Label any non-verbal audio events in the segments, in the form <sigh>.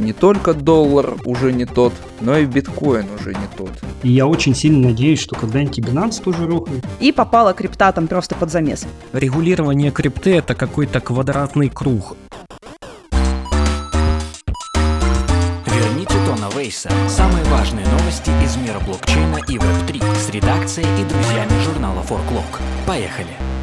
не только доллар уже не тот, но и биткоин уже не тот. И я очень сильно надеюсь, что когда-нибудь Binance тоже рухнет. И попала крипта там просто под замес. Регулирование крипты это какой-то квадратный круг. Верните Тона Вейса. Самые важные новости из мира блокчейна и Web3 с редакцией и друзьями журнала Forklog. Поехали!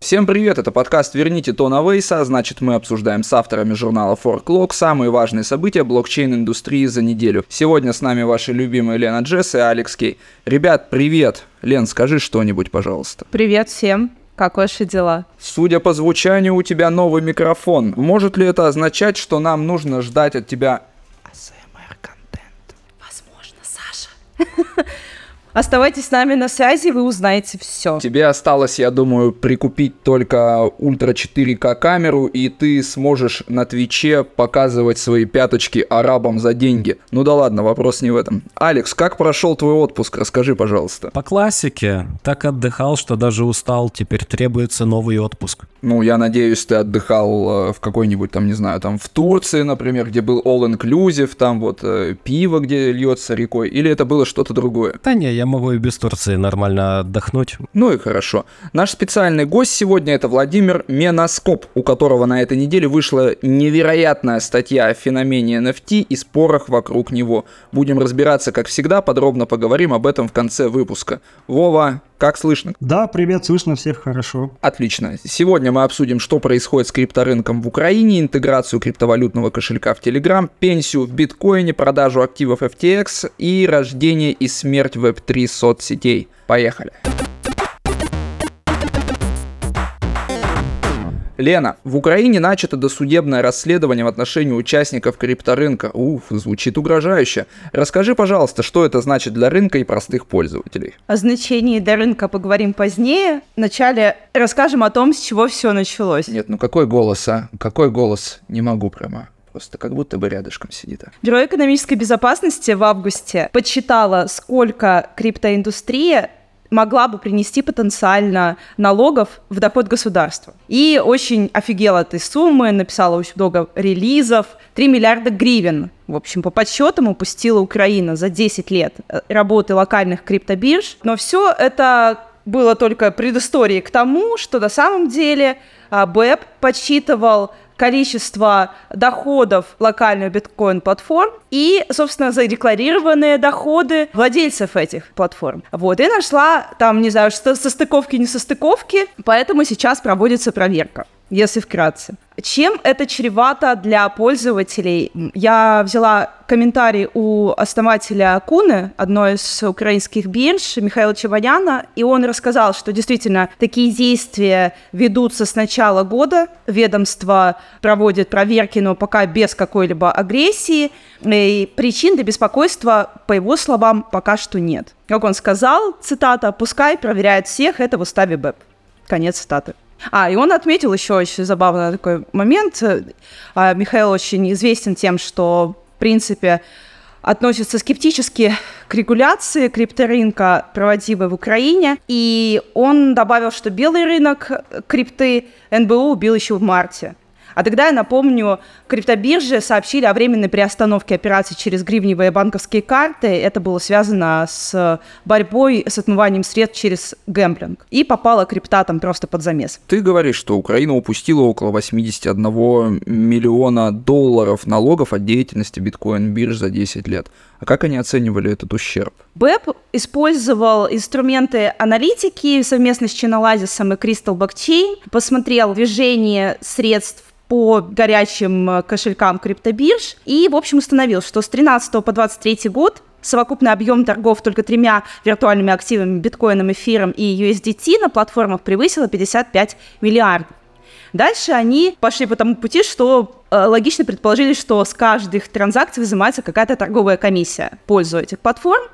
Всем привет, это подкаст «Верните Тона Вейса», значит мы обсуждаем с авторами журнала Forklog самые важные события блокчейн-индустрии за неделю. Сегодня с нами ваши любимые Лена Джесс и Алекс Кей. Ребят, привет! Лен, скажи что-нибудь, пожалуйста. Привет всем! Как ваши дела? Судя по звучанию, у тебя новый микрофон. Может ли это означать, что нам нужно ждать от тебя ASMR-контент? Возможно, Саша. <laughs> Оставайтесь с нами на связи, вы узнаете все. Тебе осталось, я думаю, прикупить только ультра 4К камеру, и ты сможешь на Твиче показывать свои пяточки арабам за деньги. Ну да ладно, вопрос не в этом. Алекс, как прошел твой отпуск? Расскажи, пожалуйста. По классике, так отдыхал, что даже устал, теперь требуется новый отпуск. Ну, я надеюсь, ты отдыхал э, в какой-нибудь там, не знаю, там в Турции, например, где был all-inclusive, там вот э, пиво, где льется рекой, или это было что-то другое? Да не, я могу и без Турции нормально отдохнуть. Ну и хорошо. Наш специальный гость сегодня это Владимир Меноскоп, у которого на этой неделе вышла невероятная статья о феномене NFT и спорах вокруг него. Будем разбираться, как всегда, подробно поговорим об этом в конце выпуска. Вова, как слышно? Да, привет, слышно всех хорошо. Отлично. Сегодня мы обсудим, что происходит с крипторынком в Украине, интеграцию криптовалютного кошелька в Telegram, пенсию в биткоине, продажу активов FTX и рождение и смерть Web3 соцсетей. Поехали. Лена, в Украине начато досудебное расследование в отношении участников крипторынка. Уф, звучит угрожающе. Расскажи, пожалуйста, что это значит для рынка и простых пользователей. О значении для рынка поговорим позднее. Вначале расскажем о том, с чего все началось. Нет, ну какой голос, а? Какой голос? Не могу прямо. Просто как будто бы рядышком сидит. А. Бюро экономической безопасности в августе подсчитало, сколько криптоиндустрия могла бы принести потенциально налогов в доход государства. И очень офигела этой суммы, написала очень много релизов, 3 миллиарда гривен. В общем, по подсчетам упустила Украина за 10 лет э, работы локальных криптобирж. Но все это было только предысторией к тому, что на самом деле а, БЭП подсчитывал количество доходов локальных биткоин-платформ и, собственно, задекларированные доходы владельцев этих платформ. Вот, и нашла там, не знаю, состыковки, не состыковки, поэтому сейчас проводится проверка если вкратце. Чем это чревато для пользователей? Я взяла комментарий у основателя Куны, одной из украинских бирж, Михаила Чеваняна, и он рассказал, что действительно такие действия ведутся с начала года. Ведомство проводит проверки, но пока без какой-либо агрессии. И причин для беспокойства, по его словам, пока что нет. Как он сказал, цитата, «Пускай проверяет всех, это в уставе БЭП». Конец цитаты. А, и он отметил еще очень забавный такой момент. А, Михаил очень известен тем, что, в принципе, относится скептически к регуляции крипторынка, проводимой в Украине. И он добавил, что белый рынок крипты НБУ убил еще в марте. А тогда, я напомню, криптобиржи сообщили о временной приостановке операций через гривневые банковские карты. Это было связано с борьбой с отмыванием средств через гэмблинг. И попала крипта там просто под замес. Ты говоришь, что Украина упустила около 81 миллиона долларов налогов от деятельности биткоин-бирж за 10 лет. А как они оценивали этот ущерб? БЭП использовал инструменты аналитики совместно с Chainalysis и Crystal Blockchain, посмотрел движение средств по горячим э, кошелькам криптобирж и, в общем, установил, что с 13 по 23 год совокупный объем торгов только тремя виртуальными активами, биткоином, эфиром и USDT на платформах превысило 55 миллиардов. Дальше они пошли по тому пути, что э, логично предположили, что с каждых транзакций взимается какая-то торговая комиссия в пользу этих платформ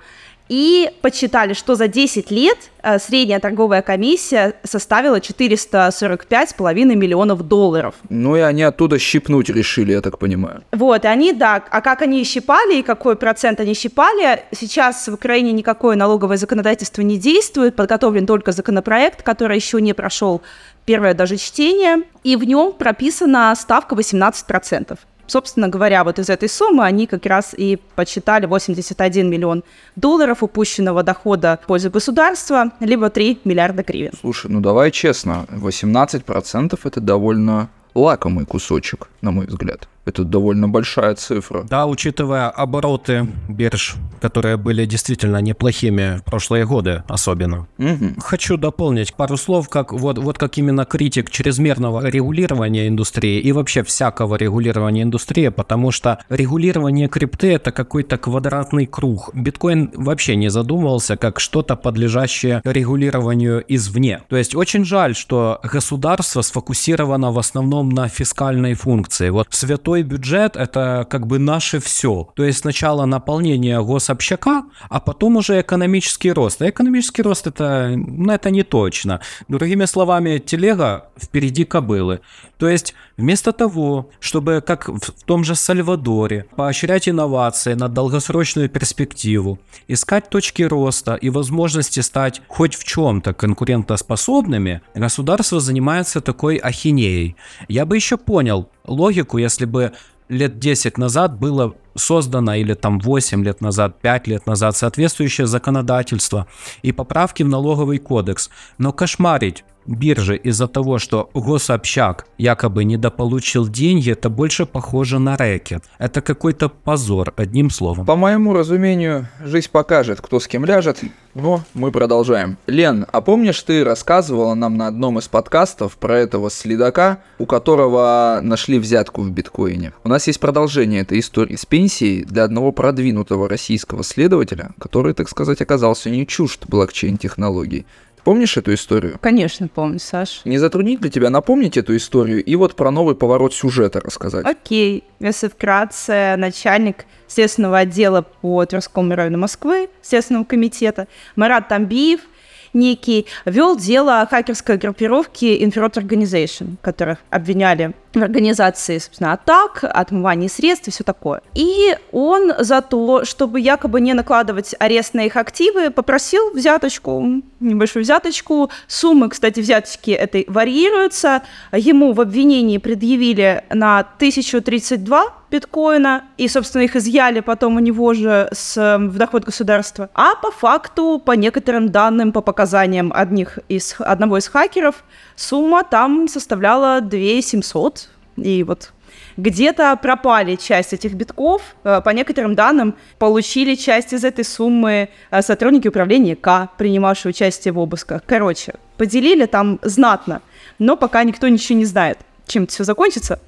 и подсчитали, что за 10 лет э, средняя торговая комиссия составила 445,5 миллионов долларов. Ну и они оттуда щипнуть решили, я так понимаю. Вот, и они, да, а как они щипали и какой процент они щипали, сейчас в Украине никакое налоговое законодательство не действует, подготовлен только законопроект, который еще не прошел первое даже чтение, и в нем прописана ставка 18%. Собственно говоря, вот из этой суммы они как раз и подсчитали 81 миллион долларов упущенного дохода в пользу государства, либо 3 миллиарда гривен. Слушай, ну давай честно, 18% это довольно лакомый кусочек, на мой взгляд. Это довольно большая цифра. Да, учитывая обороты бирж, которые были действительно неплохими в прошлые годы особенно. Мгм. Хочу дополнить пару слов, как вот, вот как именно критик чрезмерного регулирования индустрии и вообще всякого регулирования индустрии, потому что регулирование крипты это какой-то квадратный круг. Биткоин вообще не задумывался как что-то подлежащее регулированию извне. То есть очень жаль, что государство сфокусировано в основном на фискальной функции. Вот святой бюджет это как бы наше все. То есть сначала наполнение гособщака, а потом уже экономический рост. А экономический рост это, ну, это не точно. Другими словами, телега впереди кобылы. То есть вместо того, чтобы, как в том же Сальвадоре, поощрять инновации на долгосрочную перспективу, искать точки роста и возможности стать хоть в чем-то конкурентоспособными, государство занимается такой ахинеей. Я бы еще понял логику, если бы лет 10 назад было создано, или там 8 лет назад, 5 лет назад, соответствующее законодательство и поправки в налоговый кодекс. Но кошмарить биржи из-за того, что гособщак якобы недополучил деньги, это больше похоже на рэкет. Это какой-то позор, одним словом. По моему разумению, жизнь покажет, кто с кем ляжет, но мы продолжаем. Лен, а помнишь, ты рассказывала нам на одном из подкастов про этого следака, у которого нашли взятку в биткоине? У нас есть продолжение этой истории с пенсией для одного продвинутого российского следователя, который, так сказать, оказался не чужд блокчейн-технологий. Помнишь эту историю? Конечно, помню, Саш. Не затруднит ли тебя напомнить эту историю и вот про новый поворот сюжета рассказать? Окей, если вкратце, начальник следственного отдела по Тверскому району Москвы, Следственного комитета, Марат Тамбиев, некий, вел дело хакерской группировке Infrared Organization, которых обвиняли в организации, собственно, атак, отмывании средств и все такое. И он за то, чтобы якобы не накладывать арест на их активы, попросил взяточку, небольшую взяточку. Суммы, кстати, взяточки этой варьируются. Ему в обвинении предъявили на 1032 биткоина, и, собственно, их изъяли потом у него же с, м, в доход государства. А по факту, по некоторым данным, по показаниям одних из, одного из хакеров, сумма там составляла 2700. И вот где-то пропали часть этих битков. Э, По некоторым данным, получили часть из этой суммы э, сотрудники управления К, принимавшие участие в обысках. Короче, поделили там знатно, но пока никто ничего не знает, чем это все закончится.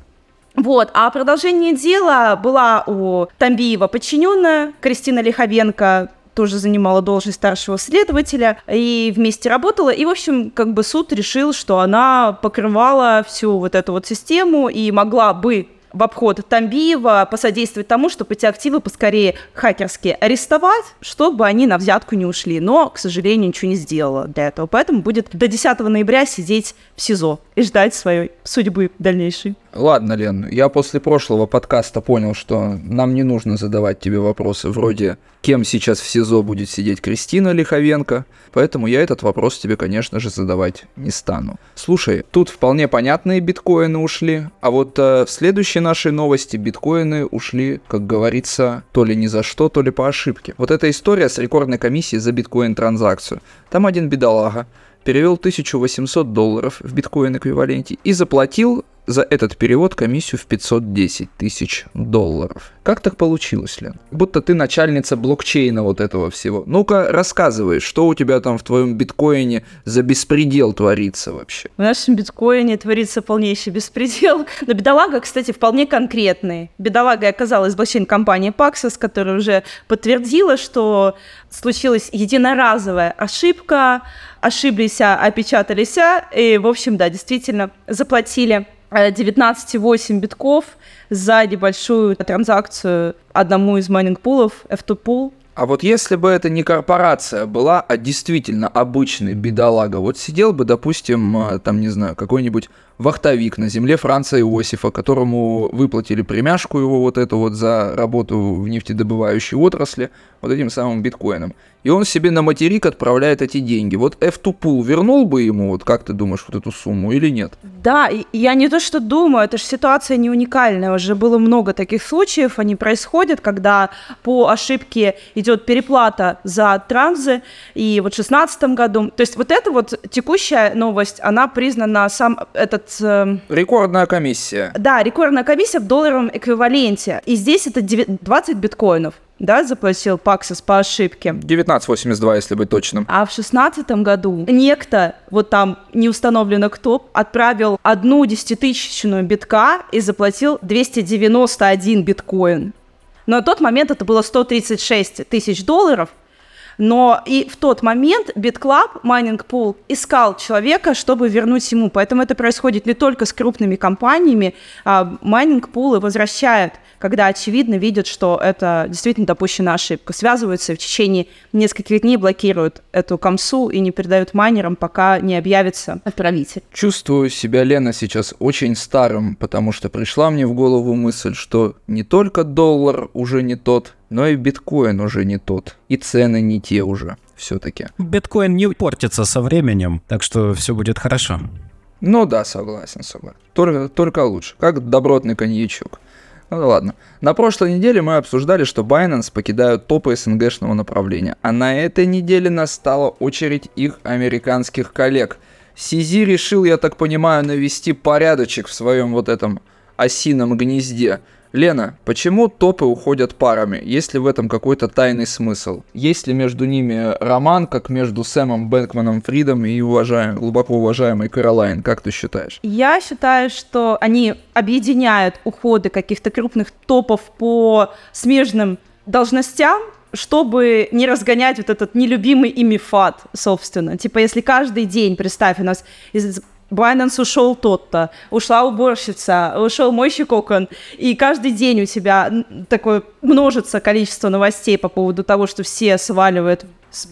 Вот, а продолжение дела была у Тамбиева подчиненная Кристина Лиховенко, тоже занимала должность старшего следователя и вместе работала. И, в общем, как бы суд решил, что она покрывала всю вот эту вот систему и могла бы в обход Тамбиева посодействовать тому, чтобы эти активы поскорее хакерские арестовать, чтобы они на взятку не ушли. Но, к сожалению, ничего не сделала для этого. Поэтому будет до 10 ноября сидеть в СИЗО и ждать своей судьбы дальнейшей. Ладно, Лен, я после прошлого подкаста понял, что нам не нужно задавать тебе вопросы вроде «Кем сейчас в СИЗО будет сидеть Кристина Лиховенко?», поэтому я этот вопрос тебе, конечно же, задавать не стану. Слушай, тут вполне понятные биткоины ушли, а вот э, в следующей нашей новости биткоины ушли, как говорится, то ли ни за что, то ли по ошибке. Вот эта история с рекордной комиссией за биткоин-транзакцию. Там один бедолага перевел 1800 долларов в биткоин-эквиваленте и заплатил за этот перевод комиссию в 510 тысяч долларов. Как так получилось, Лен? Будто ты начальница блокчейна вот этого всего. Ну-ка, рассказывай, что у тебя там в твоем биткоине за беспредел творится вообще? В нашем биткоине творится полнейший беспредел. <laughs> Но бедолага, кстати, вполне конкретный. Бедолага оказалась блокчейн-компания Paxos, которая уже подтвердила, что случилась единоразовая ошибка, ошиблись, а опечатались, а, и, в общем, да, действительно, заплатили э, 19,8 битков за небольшую транзакцию одному из майнинг-пулов, F2Pool. А вот если бы это не корпорация была, а действительно обычный бедолага, вот сидел бы, допустим, а, там, не знаю, какой-нибудь вахтовик на земле Франца Иосифа, которому выплатили премяшку его вот эту вот за работу в нефтедобывающей отрасли, вот этим самым биткоином. И он себе на материк отправляет эти деньги. Вот F2Pool вернул бы ему, вот как ты думаешь, вот эту сумму или нет? Да, и я не то что думаю, это же ситуация не уникальная. Уже было много таких случаев, они происходят, когда по ошибке идет переплата за транзы, и вот в 2016 году. То есть вот эта вот текущая новость, она признана сам этот... Э, Рекордная комиссия. Да, рекордная комиссия в долларовом эквиваленте. И здесь это 20 биткоинов да, заплатил Паксис по ошибке. 1982, если быть точным. А в шестнадцатом году некто, вот там не установлено кто, отправил одну десятитысячную битка и заплатил 291 биткоин. Но на тот момент это было 136 тысяч долларов, но и в тот момент BitClub, Mining Pool, искал человека, чтобы вернуть ему. Поэтому это происходит не только с крупными компаниями, майнинг пулы возвращают когда очевидно видят, что это действительно допущена ошибка. Связываются и в течение нескольких дней блокируют эту комсу и не передают майнерам, пока не объявится отправитель. Чувствую себя, Лена, сейчас очень старым, потому что пришла мне в голову мысль, что не только доллар уже не тот, но и биткоин уже не тот, и цены не те уже все-таки. Биткоин не портится со временем, так что все будет хорошо. Ну да, согласен, согласен. Только, только лучше, как добротный коньячок. Ну ладно. На прошлой неделе мы обсуждали, что Binance покидают топы СНГшного направления, а на этой неделе настала очередь их американских коллег. Сизи решил, я так понимаю, навести порядочек в своем вот этом осином гнезде – Лена, почему топы уходят парами? Есть ли в этом какой-то тайный смысл? Есть ли между ними роман, как между Сэмом Бэнкманом Фридом и уважаем, глубоко уважаемой Каролайн? Как ты считаешь? Я считаю, что они объединяют уходы каких-то крупных топов по смежным должностям, чтобы не разгонять вот этот нелюбимый ими фат, собственно. Типа, если каждый день, представь, у нас из Binance ушел тот-то, ушла уборщица, ушел мойщик окон, и каждый день у тебя такое множится количество новостей по поводу того, что все сваливают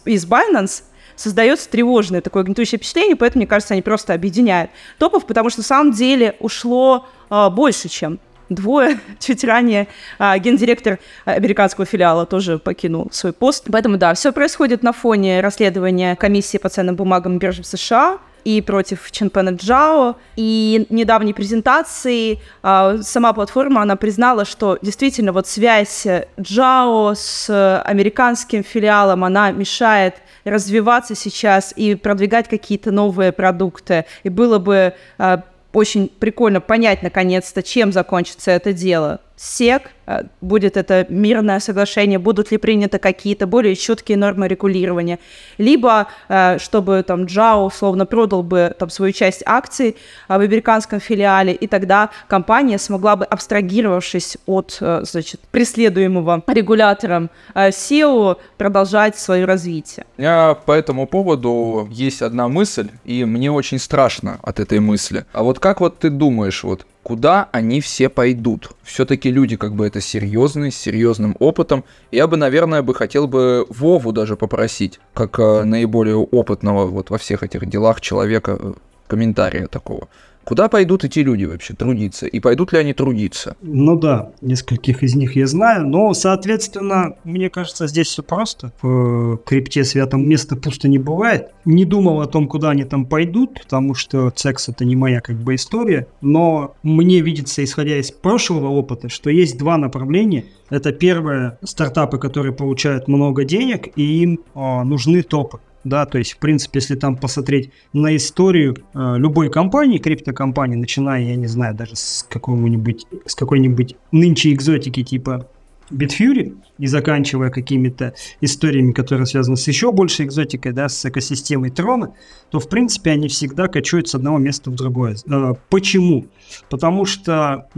из Binance, создается тревожное такое гнетущее впечатление, поэтому, мне кажется, они просто объединяют топов, потому что на самом деле ушло а, больше, чем двое. <laughs> Чуть ранее а, гендиректор американского филиала тоже покинул свой пост. Поэтому, да, все происходит на фоне расследования комиссии по ценным бумагам биржи в США, и против Ченпена Джао. И недавней презентации э, сама платформа, она признала, что действительно вот связь Джао с американским филиалом, она мешает развиваться сейчас и продвигать какие-то новые продукты. И было бы э, очень прикольно понять наконец-то, чем закончится это дело. СЕК, э, будет это мирное соглашение, будут ли приняты какие-то более четкие нормы регулирования, либо э, чтобы там Джао условно продал бы там свою часть акций э, в американском филиале, и тогда компания смогла бы, абстрагировавшись от, значит, преследуемого регулятором SEO, продолжать свое развитие. У меня по этому поводу есть одна мысль, и мне очень страшно от этой мысли. А вот как вот ты думаешь, вот куда они все пойдут. Все-таки люди как бы это серьезные, с серьезным опытом. Я бы, наверное, бы хотел бы Вову даже попросить, как э, наиболее опытного вот во всех этих делах человека, э, комментария такого. Куда пойдут эти люди вообще трудиться? И пойдут ли они трудиться? Ну да, нескольких из них я знаю, но, соответственно, мне кажется, здесь все просто. В крипте святом места пусто не бывает. Не думал о том, куда они там пойдут, потому что секс это не моя как бы история, но мне видится, исходя из прошлого опыта, что есть два направления. Это первое, стартапы, которые получают много денег, и им о, нужны топы да, то есть, в принципе, если там посмотреть на историю э, любой компании, криптокомпании, начиная, я не знаю, даже с какого-нибудь, с какой-нибудь нынче экзотики типа Bitfury и заканчивая какими-то историями, которые связаны с еще большей экзотикой, да, с экосистемой трона, то, в принципе, они всегда качают с одного места в другое. Э, почему? Потому что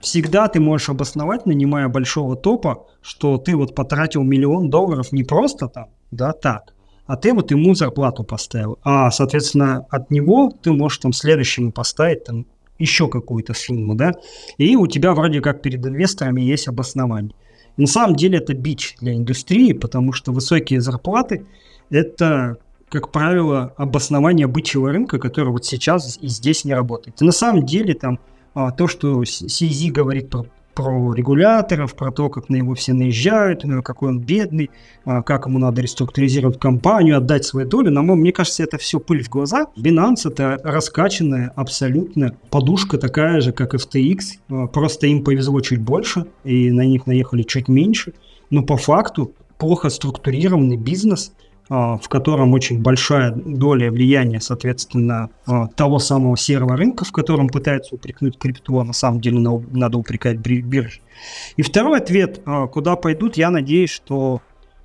всегда ты можешь обосновать, нанимая большого топа, что ты вот потратил миллион долларов не просто там, да, так, а ты вот ему зарплату поставил. А, соответственно, от него ты можешь там следующему поставить там еще какую-то сумму, да, и у тебя вроде как перед инвесторами есть обоснование. И на самом деле это бич для индустрии, потому что высокие зарплаты – это как правило, обоснование бычьего рынка, который вот сейчас и здесь не работает. И на самом деле там а, то, что CZ говорит про про регуляторов, про то, как на него все наезжают, какой он бедный, а, как ему надо реструктуризировать компанию, отдать свою долю. Но мне кажется, это все пыль в глаза. Binance это раскачанная абсолютно подушка такая же, как FTX. А, просто им повезло чуть больше, и на них наехали чуть меньше. Но по факту плохо структурированный бизнес – в котором очень большая доля влияния, соответственно, а, того самого серого рынка, в котором пытаются упрекнуть крипту, а на самом деле надо упрекать биржи. И второй ответ, а, куда пойдут, я надеюсь, что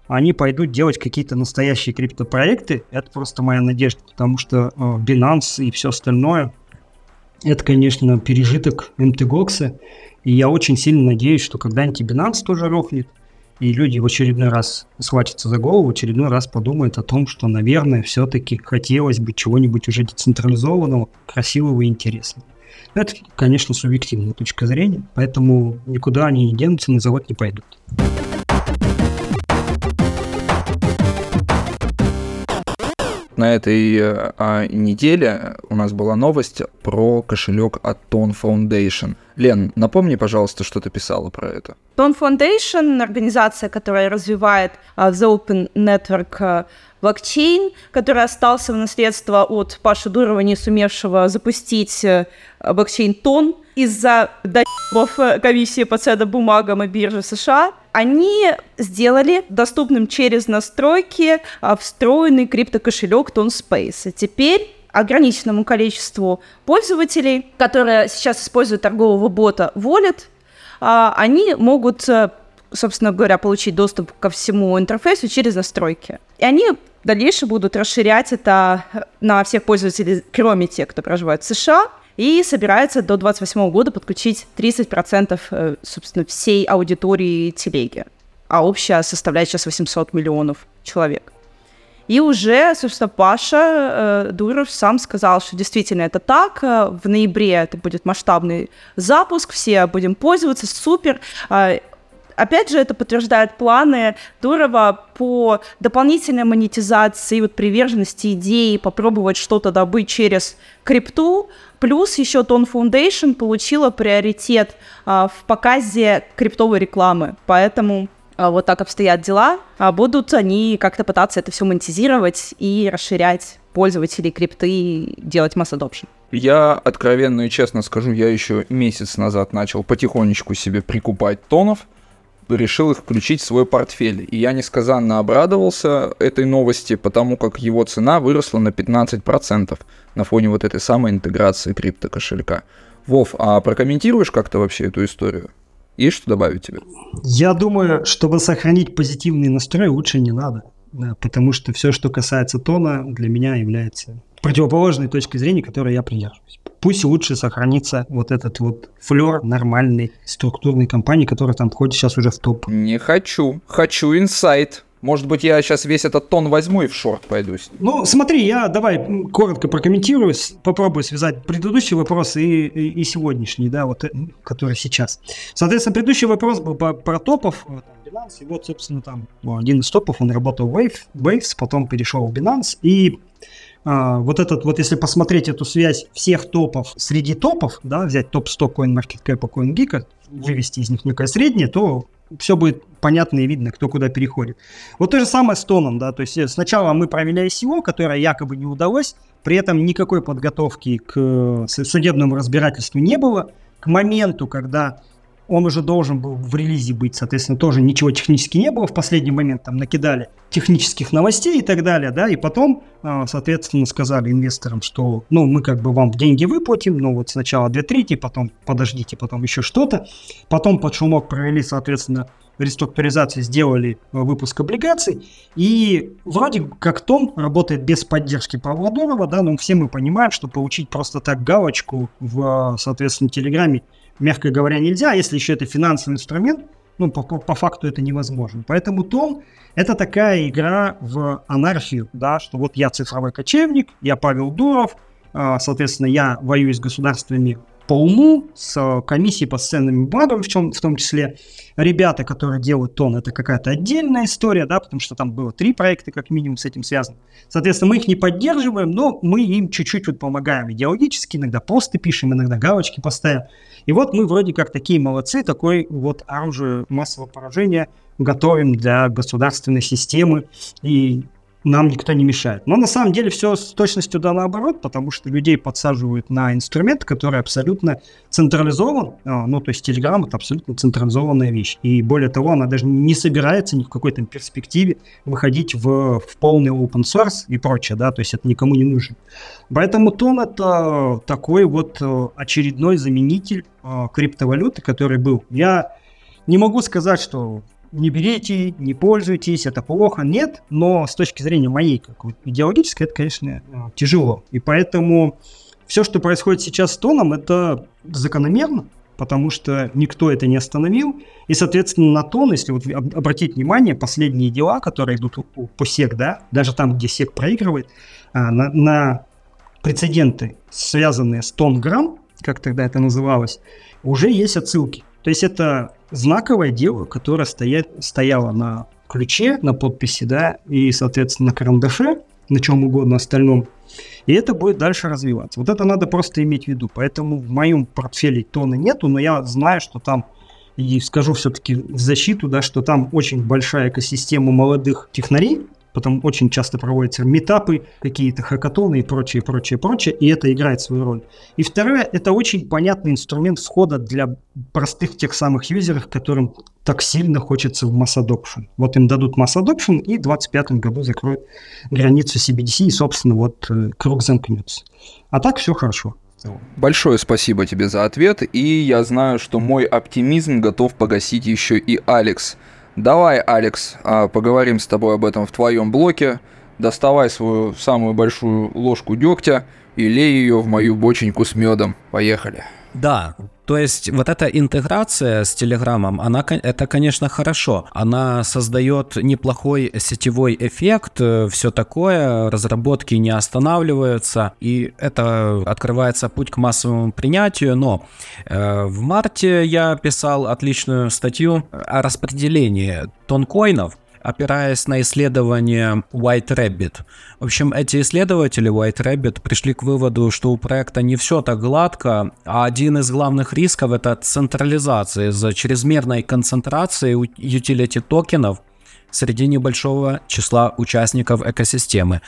они пойдут делать какие-то настоящие криптопроекты. Это просто моя надежда, потому что Binance и все остальное, это, конечно, пережиток MTGOX, и я очень сильно надеюсь, что когда-нибудь Binance тоже рухнет, и люди в очередной раз схватятся за голову, в очередной раз подумают о том, что, наверное, все-таки хотелось бы чего-нибудь уже децентрализованного, красивого и интересного. Это, конечно, субъективная точка зрения, поэтому никуда они не денутся, на завод не пойдут. На этой э, а, неделе у нас была новость про кошелек от Tone Foundation. Лен, напомни, пожалуйста, что ты писала про это. Tone Foundation — организация, которая развивает uh, The Open Network uh, блокчейн, который остался в наследство от Паши Дурова, не сумевшего запустить uh, блокчейн Тон из-за доебов комиссии по ценным бумагам и биржи США — они сделали доступным через настройки а, встроенный криптокошелек TonSpace. Теперь ограниченному количеству пользователей, которые сейчас используют торгового бота Wallet, а, они могут, э, собственно говоря, получить доступ ко всему интерфейсу через настройки. И они в дальнейшем будут расширять это на всех пользователей, кроме тех, кто проживает в США, и собирается до 2028 года подключить 30% э, собственно, всей аудитории телеги, а общая составляет сейчас 800 миллионов человек. И уже, собственно, Паша э, Дуров сам сказал, что действительно это так. Э, в ноябре это будет масштабный запуск, все будем пользоваться, супер. Э, опять же, это подтверждает планы Дурова по дополнительной монетизации, вот приверженности идеи попробовать что-то добыть через крипту. Плюс еще Tone Foundation получила приоритет а, в показе криптовой рекламы. Поэтому а, вот так обстоят дела. А будут они как-то пытаться это все монетизировать и расширять пользователей крипты и делать масс adoption. Я откровенно и честно скажу, я еще месяц назад начал потихонечку себе прикупать тонов, решил их включить в свой портфель. И я несказанно обрадовался этой новости, потому как его цена выросла на 15% на фоне вот этой самой интеграции криптокошелька. Вов, а прокомментируешь как-то вообще эту историю? Есть что добавить тебе? Я думаю, чтобы сохранить позитивный настрой, лучше не надо. Да, потому что все, что касается тона, для меня является противоположной точкой зрения, которой я придерживаюсь. Пусть лучше сохранится вот этот вот флер нормальной структурной компании, которая там входит сейчас уже в топ. Не хочу. Хочу инсайт. Может быть, я сейчас весь этот тон возьму и в шорт пойдусь. Ну, смотри, я давай коротко прокомментирую, попробую связать предыдущий вопрос и, и, и сегодняшний, да, вот, э, который сейчас. Соответственно, предыдущий вопрос был про, про топов, э, там, Binance, и вот, собственно, там один из топов, он работал в Wave, Waves, потом перешел в Binance, и а, вот этот вот, если посмотреть эту связь всех топов среди топов, да, взять топ-100 CoinMarketCap и CoinGeek, вывести из них некое среднее, то все будет понятно и видно, кто куда переходит. Вот то же самое с тоном, да, то есть э, сначала мы провели ICO, которое якобы не удалось, при этом никакой подготовки к э, судебному разбирательству не было. К моменту, когда он уже должен был в релизе быть, соответственно, тоже ничего технически не было, в последний момент там накидали технических новостей и так далее, да, и потом, а, соответственно, сказали инвесторам, что, ну, мы как бы вам деньги выплатим, ну, вот сначала две трети, потом подождите, потом еще что-то, потом под шумок провели, соответственно, реструктуризации сделали а, выпуск облигаций, и вроде как Том работает без поддержки Павла Дурова, да, но все мы понимаем, что получить просто так галочку в, а, соответственно, Телеграме мягко говоря, нельзя, если еще это финансовый инструмент, ну, по, по факту это невозможно. Поэтому Том – это такая игра в анархию, да, что вот я цифровой кочевник, я Павел Дуров, а, соответственно, я воюю с государствами по уму, с комиссией по ценным бумагам в, чем, в том числе. Ребята, которые делают тон, это какая-то отдельная история, да, потому что там было три проекта, как минимум, с этим связаны. Соответственно, мы их не поддерживаем, но мы им чуть-чуть вот помогаем идеологически, иногда посты пишем, иногда галочки поставим. И вот мы вроде как такие молодцы, такой вот оружие массового поражения готовим для государственной системы. И нам никто не мешает. Но на самом деле все с точностью да наоборот, потому что людей подсаживают на инструмент, который абсолютно централизован. А, ну, то есть Telegram это абсолютно централизованная вещь. И более того, она даже не собирается ни в какой то перспективе выходить в, в полный open source и прочее, да, то есть это никому не нужно. Поэтому тон это такой вот э, очередной заменитель э, криптовалюты, который был. Я не могу сказать, что не берите, не пользуйтесь, это плохо. Нет, но с точки зрения моей как идеологической, это, конечно, тяжело. И поэтому все, что происходит сейчас с тоном, это закономерно, потому что никто это не остановил. И, соответственно, на тон, если вот обратить внимание, последние дела, которые идут по СЕК, да, даже там, где СЕК проигрывает, а, на, на прецеденты, связанные с тон-грамм, как тогда это называлось, уже есть отсылки. То есть это знаковое дело, которое стоят, стояло на ключе, на подписи, да, и, соответственно, на карандаше, на чем угодно остальном. И это будет дальше развиваться. Вот это надо просто иметь в виду. Поэтому в моем портфеле тона нету, но я знаю, что там, и скажу все-таки в защиту, да, что там очень большая экосистема молодых технарей, потом очень часто проводятся метапы, какие-то хакатоны и прочее, прочее, прочее, и это играет свою роль. И второе, это очень понятный инструмент входа для простых тех самых юзеров, которым так сильно хочется в масс adoption. Вот им дадут масс adoption, и в 2025 году закроют границу CBDC, и, собственно, вот э, круг замкнется. А так все хорошо. Большое спасибо тебе за ответ, и я знаю, что мой оптимизм готов погасить еще и Алекс. Давай, Алекс, а, поговорим с тобой об этом в твоем блоке. Доставай свою самую большую ложку дегтя и лей ее в мою боченьку с медом. Поехали. Да, то есть вот эта интеграция с Телеграмом, она, это, конечно, хорошо. Она создает неплохой сетевой эффект, э, все такое, разработки не останавливаются, и это открывается путь к массовому принятию, но э, в марте я писал отличную статью о распределении тонкоинов, опираясь на исследования White Rabbit. В общем, эти исследователи White Rabbit пришли к выводу, что у проекта не все так гладко, а один из главных рисков это централизация из-за чрезмерной концентрации utility токенов среди небольшого числа участников экосистемы.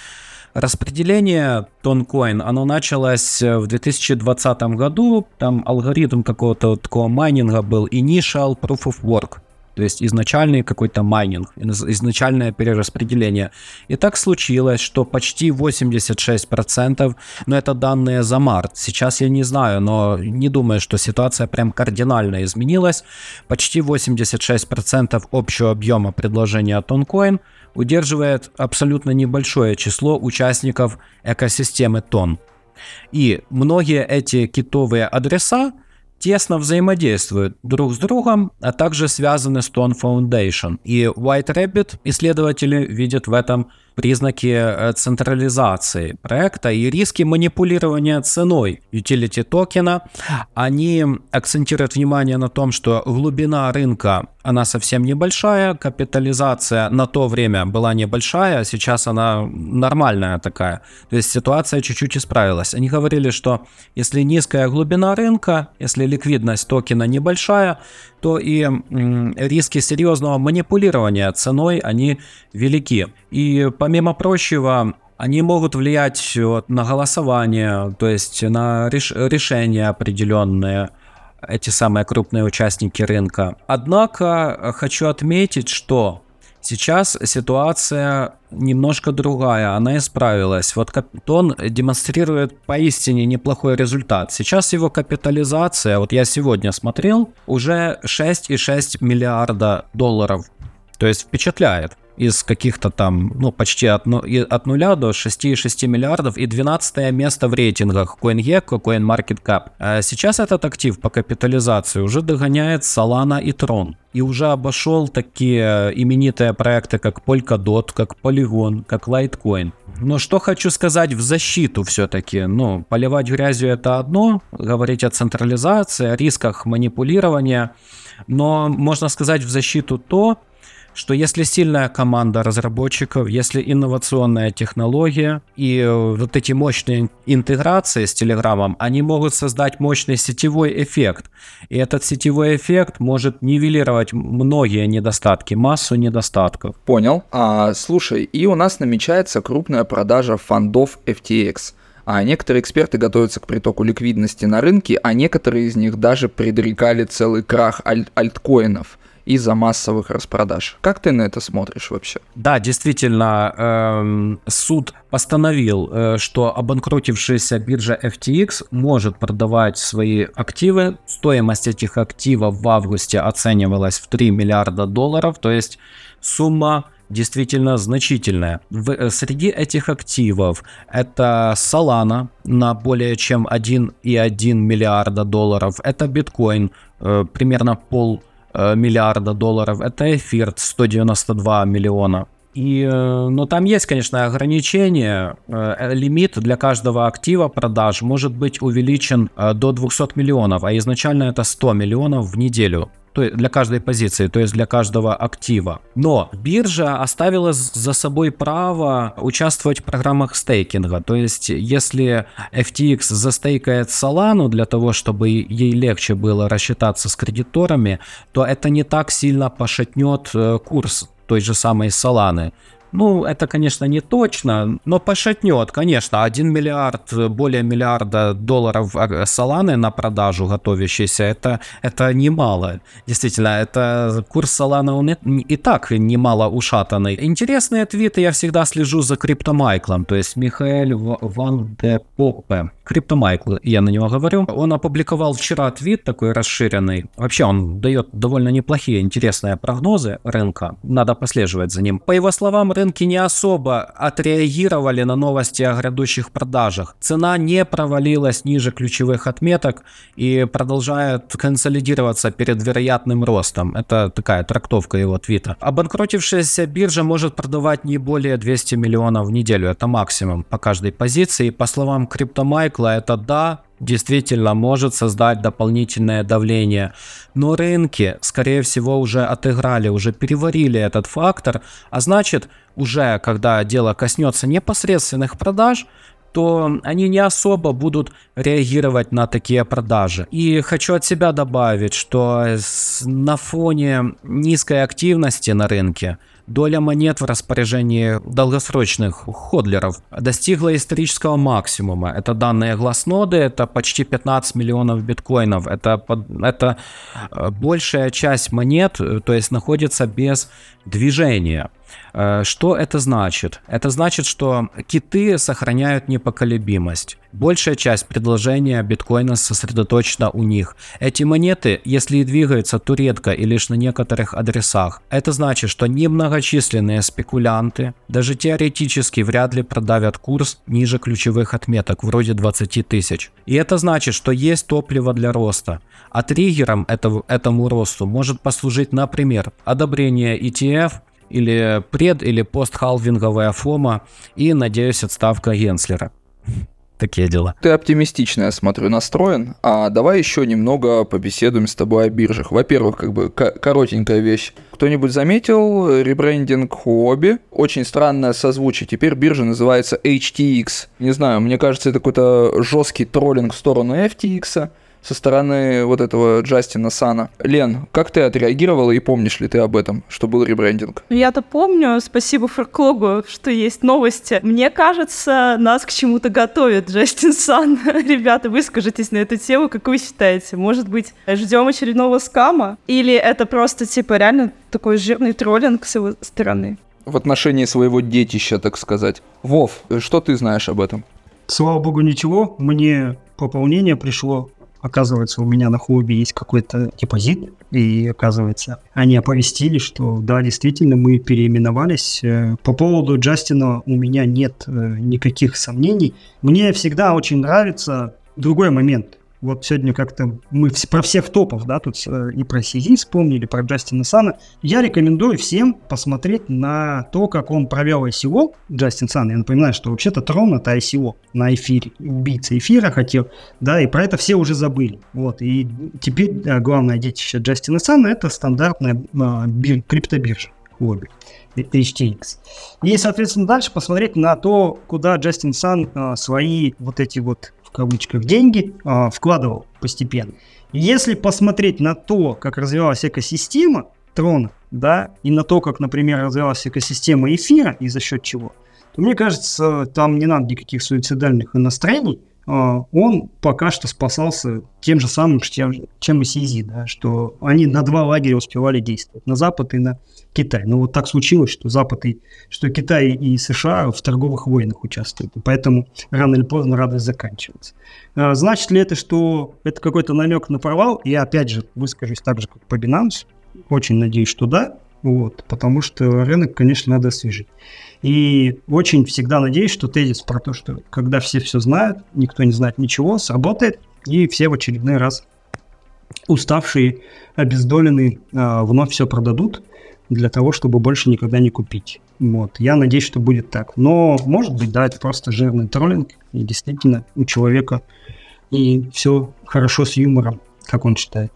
Распределение тонкоин, оно началось в 2020 году, там алгоритм какого-то такого майнинга был Initial Proof of Work. То есть изначальный какой-то майнинг, изначальное перераспределение. И так случилось, что почти 86%, но это данные за март, сейчас я не знаю, но не думаю, что ситуация прям кардинально изменилась. Почти 86% общего объема предложения Toncoin удерживает абсолютно небольшое число участников экосистемы Тон. И многие эти китовые адреса тесно взаимодействуют друг с другом, а также связаны с Tone Foundation. И White Rabbit исследователи видят в этом признаки э, централизации проекта и риски манипулирования ценой utility токена. Они акцентируют внимание на том, что глубина рынка она совсем небольшая, капитализация на то время была небольшая, а сейчас она нормальная такая. То есть ситуация чуть-чуть исправилась. Они говорили, что если низкая глубина рынка, если ликвидность токена небольшая, то и риски серьезного манипулирования ценой, они велики. И помимо прочего, они могут влиять на голосование, то есть на реш- решения определенные, эти самые крупные участники рынка. Однако хочу отметить, что Сейчас ситуация немножко другая, она исправилась. Вот Капитон демонстрирует поистине неплохой результат. Сейчас его капитализация, вот я сегодня смотрел, уже 6,6 миллиарда долларов. То есть впечатляет. Из каких-то там, ну, почти от, ну, от нуля до 6,6 миллиардов и 12 место в рейтингах CoinGecko, CoinMarketCap. А сейчас этот актив по капитализации уже догоняет Solana и Tron и уже обошел такие именитые проекты, как Polkadot, как Polygon, как Litecoin. Но что хочу сказать в защиту все-таки. Ну, поливать грязью это одно, говорить о централизации, о рисках манипулирования. Но можно сказать в защиту то, что если сильная команда разработчиков, если инновационная технология и э, вот эти мощные интеграции с Телеграмом, они могут создать мощный сетевой эффект. И этот сетевой эффект может нивелировать многие недостатки, массу недостатков. Понял. А, слушай, и у нас намечается крупная продажа фондов FTX. А некоторые эксперты готовятся к притоку ликвидности на рынке, а некоторые из них даже предрекали целый крах аль- альткоинов из-за массовых распродаж. Как ты на это смотришь вообще? Да, действительно, эм, суд постановил, э, что обанкротившаяся биржа FTX может продавать свои активы. Стоимость этих активов в августе оценивалась в 3 миллиарда долларов, то есть сумма действительно значительная. В, э, среди этих активов это Solana на более чем 1,1 миллиарда долларов, это биткоин э, примерно пол миллиарда долларов, это эфир 192 миллиона. И, э, но там есть, конечно, ограничения. Э, лимит для каждого актива продаж может быть увеличен до 200 миллионов, а изначально это 100 миллионов в неделю то есть для каждой позиции, то есть для каждого актива. Но биржа оставила за собой право участвовать в программах стейкинга. То есть если FTX застейкает Solana для того, чтобы ей легче было рассчитаться с кредиторами, то это не так сильно пошатнет э, курс той же самой Solana. Ну, это, конечно, не точно, но пошатнет, конечно. 1 миллиард, более миллиарда долларов Соланы на продажу готовящейся, это, это немало. Действительно, это курс Соланы, он и, и так немало ушатанный. Интересные твиты, я всегда слежу за Криптомайклом, то есть Михаэль Ван де Поппе. Криптомайкл, я на него говорю. Он опубликовал вчера твит такой расширенный. Вообще он дает довольно неплохие, интересные прогнозы рынка. Надо послеживать за ним. По его словам, рынки не особо отреагировали на новости о грядущих продажах. Цена не провалилась ниже ключевых отметок и продолжает консолидироваться перед вероятным ростом. Это такая трактовка его твита. Обанкротившаяся биржа может продавать не более 200 миллионов в неделю. Это максимум по каждой позиции. По словам Криптомайкла, это да, действительно может создать дополнительное давление. Но рынки, скорее всего, уже отыграли, уже переварили этот фактор, а значит, уже когда дело коснется непосредственных продаж, то они не особо будут реагировать на такие продажи. И хочу от себя добавить, что на фоне низкой активности на рынке доля монет в распоряжении долгосрочных ходлеров достигла исторического максимума. Это данные глазноды, это почти 15 миллионов биткоинов. Это, это э, большая часть монет, э, то есть находится без движения. Э, что это значит? Это значит, что киты сохраняют непоколебимость. Большая часть предложения биткоина сосредоточена у них. Эти монеты, если и двигаются, то редко и лишь на некоторых адресах. Это значит, что немногочисленные спекулянты даже теоретически вряд ли продавят курс ниже ключевых отметок, вроде 20 тысяч. И это значит, что есть топливо для роста. А триггером этого, этому росту может послужить, например, одобрение ETF или пред- или постхалвинговая фома и, надеюсь, отставка Генслера. <laughs> Такие дела. Ты оптимистично, я смотрю, настроен. А давай еще немного побеседуем с тобой о биржах. Во-первых, как бы коротенькая вещь. Кто-нибудь заметил ребрендинг Huobi? Очень странное созвучие. Теперь биржа называется HTX. Не знаю, мне кажется, это какой-то жесткий троллинг в сторону FTX со стороны вот этого Джастина Сана. Лен, как ты отреагировала и помнишь ли ты об этом, что был ребрендинг? Я-то помню, спасибо Форклогу, что есть новости. Мне кажется, нас к чему-то готовит Джастин Сан. <laughs> Ребята, выскажитесь на эту тему, как вы считаете? Может быть, ждем очередного скама? Или это просто, типа, реально такой жирный троллинг с его стороны? В отношении своего детища, так сказать. Вов, что ты знаешь об этом? Слава богу, ничего. Мне пополнение пришло оказывается, у меня на хобби есть какой-то депозит, и оказывается, они оповестили, что да, действительно, мы переименовались. Э, по поводу Джастина у меня нет э, никаких сомнений. Мне всегда очень нравится другой момент. Вот сегодня как-то мы про всех топов, да, тут э, и про Сизи вспомнили, про Джастина Сана. Я рекомендую всем посмотреть на то, как он провел ICO, Джастин Сан. Я напоминаю, что вообще-то Трон это ICO на эфире. Убийца эфира хотел, да, и про это все уже забыли. Вот, и теперь да, главное детище Джастина Сана это стандартная а, бир, криптобиржа хобби. HTX. И, соответственно, дальше посмотреть на то, куда Джастин Сан а, свои вот эти вот в кавычках деньги а, вкладывал постепенно. Если посмотреть на то, как развивалась экосистема трона, да, и на то, как, например, развивалась экосистема эфира и за счет чего, то мне кажется, там не надо никаких суицидальных настроений, он пока что спасался тем же самым, чем, чем и CZ, да, что они на два лагеря успевали действовать, на Запад и на Китай. Но вот так случилось, что Запад и что Китай и США в торговых войнах участвуют, и поэтому рано или поздно радость заканчивается. А, значит ли это, что это какой-то намек на провал? Я опять же выскажусь так же, как по Binance. Очень надеюсь, что да, вот, потому что рынок, конечно, надо освежить. И очень всегда надеюсь, что тезис про то, что когда все все знают, никто не знает ничего, сработает, и все в очередной раз уставшие, обездоленные э, вновь все продадут для того, чтобы больше никогда не купить. Вот. Я надеюсь, что будет так. Но, может быть, да, это просто жирный троллинг, и действительно у человека и все хорошо с юмором, как он считает.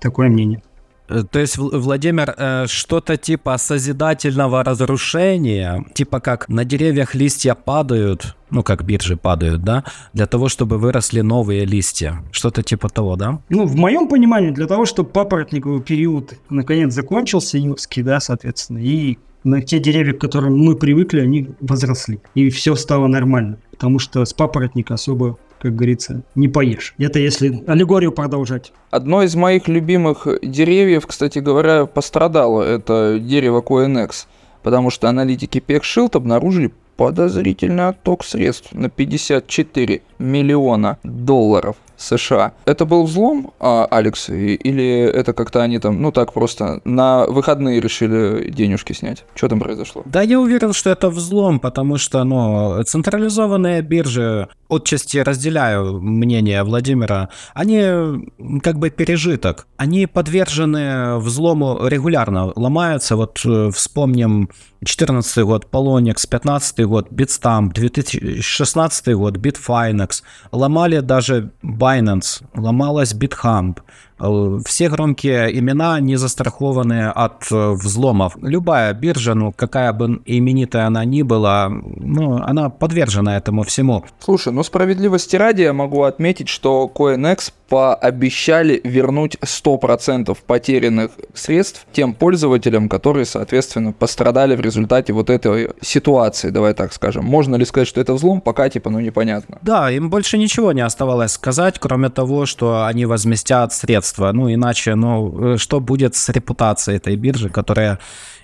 Такое мнение. Э, то есть, Владимир, э, что-то типа созидательного разрушения, типа как на деревьях листья падают, ну как биржи падают, да, для того, чтобы выросли новые листья. Что-то типа того, да? Ну, в моем понимании, для того, чтобы папоротниковый период наконец закончился, юрский, да, соответственно, и на те деревья, к которым мы привыкли, они возросли. И все стало нормально. Потому что с папоротника особо как говорится, не поешь. Это если аллегорию продолжать. Одно из моих любимых деревьев, кстати говоря, пострадало. Это дерево CoinEx. Потому что аналитики PeckShield обнаружили подозрительный отток средств на 54 миллиона долларов. США. Это был взлом, а, Алекс, или это как-то они там, ну так просто на выходные решили денежки снять? Что там произошло? Да, я уверен, что это взлом, потому что, ну, централизованные биржи, отчасти разделяю мнение Владимира, они как бы пережиток. Они подвержены взлому регулярно, ломаются. Вот э, вспомним 2014 год Poloniex, 2015 год Bitstamp, 2016 год Bitfinex. Ломали даже Binance, ломалась BitHump. Э, все громкие имена не застрахованы от э, взломов. Любая биржа, ну какая бы именитая она ни была, ну она подвержена этому всему. Слушай, ну справедливости ради я могу отметить, что CoinEx пообещали вернуть 100% потерянных средств тем пользователям, которые, соответственно, пострадали в результате вот этой ситуации, давай так скажем. Можно ли сказать, что это взлом? Пока типа, ну непонятно. Да, им больше ничего не оставалось сказать, кроме того, что они возместят средства средства. Ну, иначе, ну, э, что будет с репутацией этой биржи, которая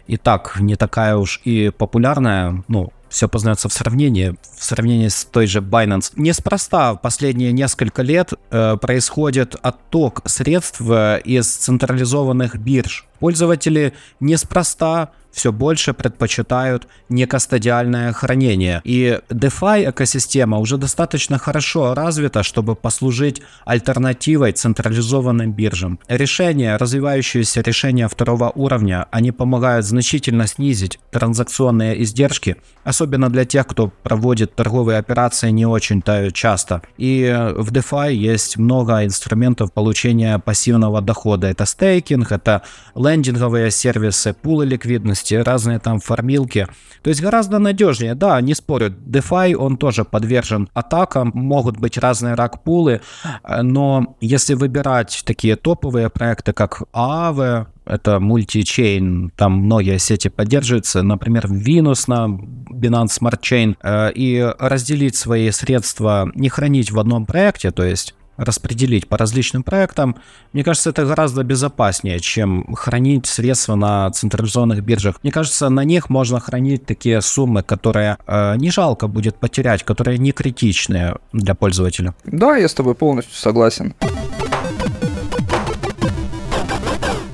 и так не такая уж и популярная, ну, все познается в сравнении, в сравнении с той же Binance. Неспроста последние несколько лет э, происходит отток средств э, из централизованных бирж. Пользователи неспроста все больше предпочитают некастодиальное хранение. И DeFi экосистема уже достаточно хорошо развита, чтобы послужить альтернативой централизованным биржам. Решения, развивающиеся решения второго уровня, они помогают значительно снизить транзакционные издержки, особенно для тех, кто проводит торговые операции не очень-то часто. И в DeFi есть много инструментов получения пассивного дохода. Это стейкинг, это лендинговые сервисы, пулы ликвидности, есть разные там формилки. То есть гораздо надежнее. Да, не спорю, DeFi, он тоже подвержен атакам, могут быть разные рак-пулы, но если выбирать такие топовые проекты, как Aave, это мультичейн, там многие сети поддерживаются, например, Venus на Binance Smart Chain, э, и разделить свои средства, не хранить в одном проекте, то есть распределить по различным проектам, мне кажется, это гораздо безопаснее, чем хранить средства на централизованных биржах. Мне кажется, на них можно хранить такие суммы, которые э, не жалко будет потерять, которые не критичные для пользователя. Да, я с тобой полностью согласен.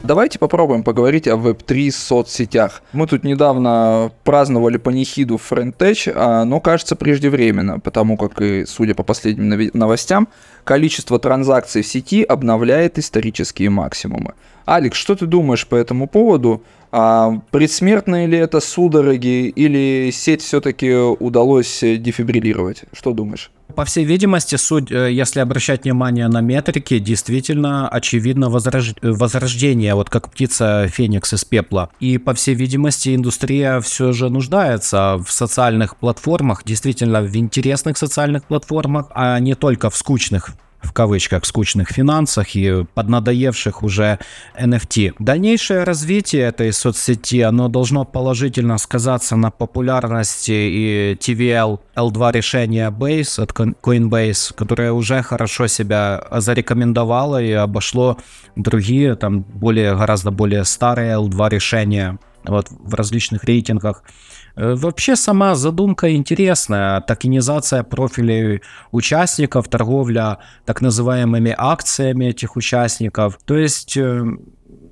Давайте попробуем поговорить о Web3 соцсетях. Мы тут недавно праздновали панихиду Френтеч, а, но кажется преждевременно, потому как и, судя по последним новостям, количество транзакций в сети обновляет исторические максимумы. Алекс, что ты думаешь по этому поводу? А предсмертные ли это судороги или сеть все-таки удалось дефибриллировать? Что думаешь? По всей видимости, суть, э, если обращать внимание на метрики, действительно очевидно возрож... возрождение, вот как птица Феникс из пепла. И по всей видимости, индустрия все же нуждается в социальных платформах, действительно в интересных социальных платформах, а не только в скучных в кавычках скучных финансах и поднадоевших уже NFT. Дальнейшее развитие этой соцсети, оно должно положительно сказаться на популярности и TVL L2 решения Base от Coinbase, которое уже хорошо себя зарекомендовало и обошло другие, там более, гораздо более старые L2 решения вот, в различных рейтингах. Э, вообще сама задумка интересная. Токенизация профилей участников, торговля так называемыми акциями этих участников. То есть э,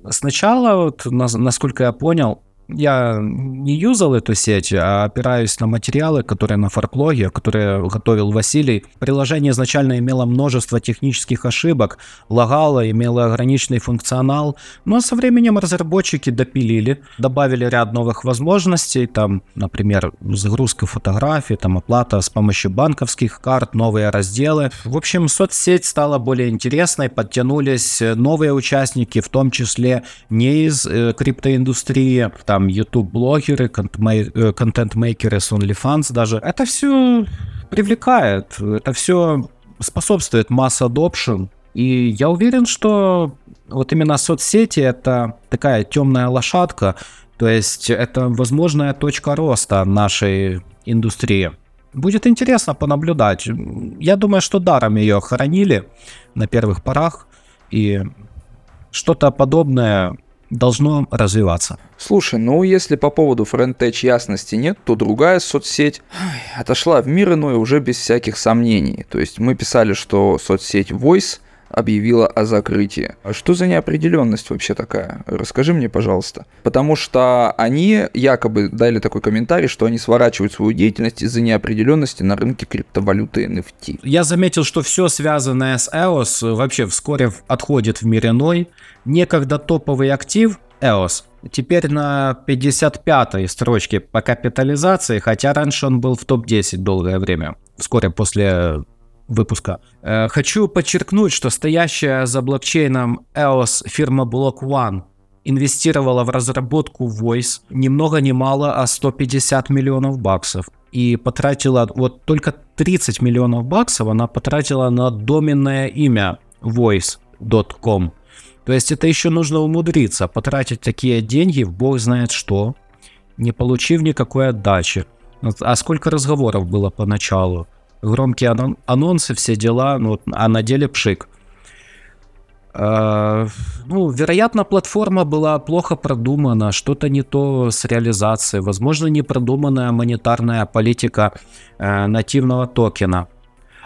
сначала, вот, насколько я понял, я не юзал эту сеть, а опираюсь на материалы, которые на форклоге, которые готовил Василий. Приложение изначально имело множество технических ошибок, лагало, имело ограниченный функционал, но со временем разработчики допилили, добавили ряд новых возможностей, там, например, загрузка фотографий, там, оплата с помощью банковских карт, новые разделы. В общем, соцсеть стала более интересной, подтянулись новые участники, в том числе не из э, криптоиндустрии, там, там YouTube-блогеры, э, контент-мейкеры с OnlyFans даже. Это все привлекает, это все способствует масс adoption. И я уверен, что вот именно соцсети это такая темная лошадка, то есть это возможная точка роста нашей индустрии. Будет интересно понаблюдать. Я думаю, что даром ее хоронили на первых порах, и что-то подобное должно развиваться. Слушай, ну если по поводу FriendTech ясности нет, то другая соцсеть отошла в мир иной уже без всяких сомнений. То есть мы писали, что соцсеть Voice объявила о закрытии. А что за неопределенность вообще такая? Расскажи мне, пожалуйста. Потому что они якобы дали такой комментарий, что они сворачивают свою деятельность из-за неопределенности на рынке криптовалюты NFT. Я заметил, что все связанное с EOS вообще вскоре отходит в мир иной. Некогда топовый актив EOS теперь на 55-й строчке по капитализации, хотя раньше он был в топ-10 долгое время, вскоре после выпуска. Э, хочу подчеркнуть, что стоящая за блокчейном EOS фирма Block One инвестировала в разработку Voice ни много ни мало, а 150 миллионов баксов. И потратила вот только 30 миллионов баксов она потратила на доменное имя voice.com. То есть это еще нужно умудриться потратить такие деньги в бог знает что, не получив никакой отдачи. А сколько разговоров было поначалу? Громкие анон- анонсы, все дела, ну, а на деле пшик. Uh, ну, вероятно, платформа была плохо продумана, что-то не то с реализацией, возможно, не продуманная монетарная политика uh, нативного токена.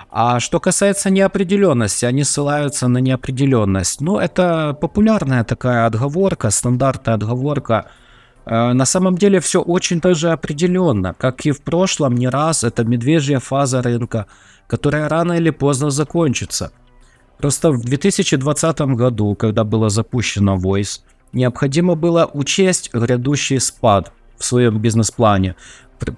А что касается неопределенности, они ссылаются на неопределенность. Ну, это популярная такая отговорка, стандартная отговорка Э, на самом деле все очень даже определенно. Как и в прошлом, не раз это медвежья фаза рынка, которая рано или поздно закончится. Просто в 2020 году, когда было запущено Voice, необходимо было учесть грядущий спад в своем бизнес-плане,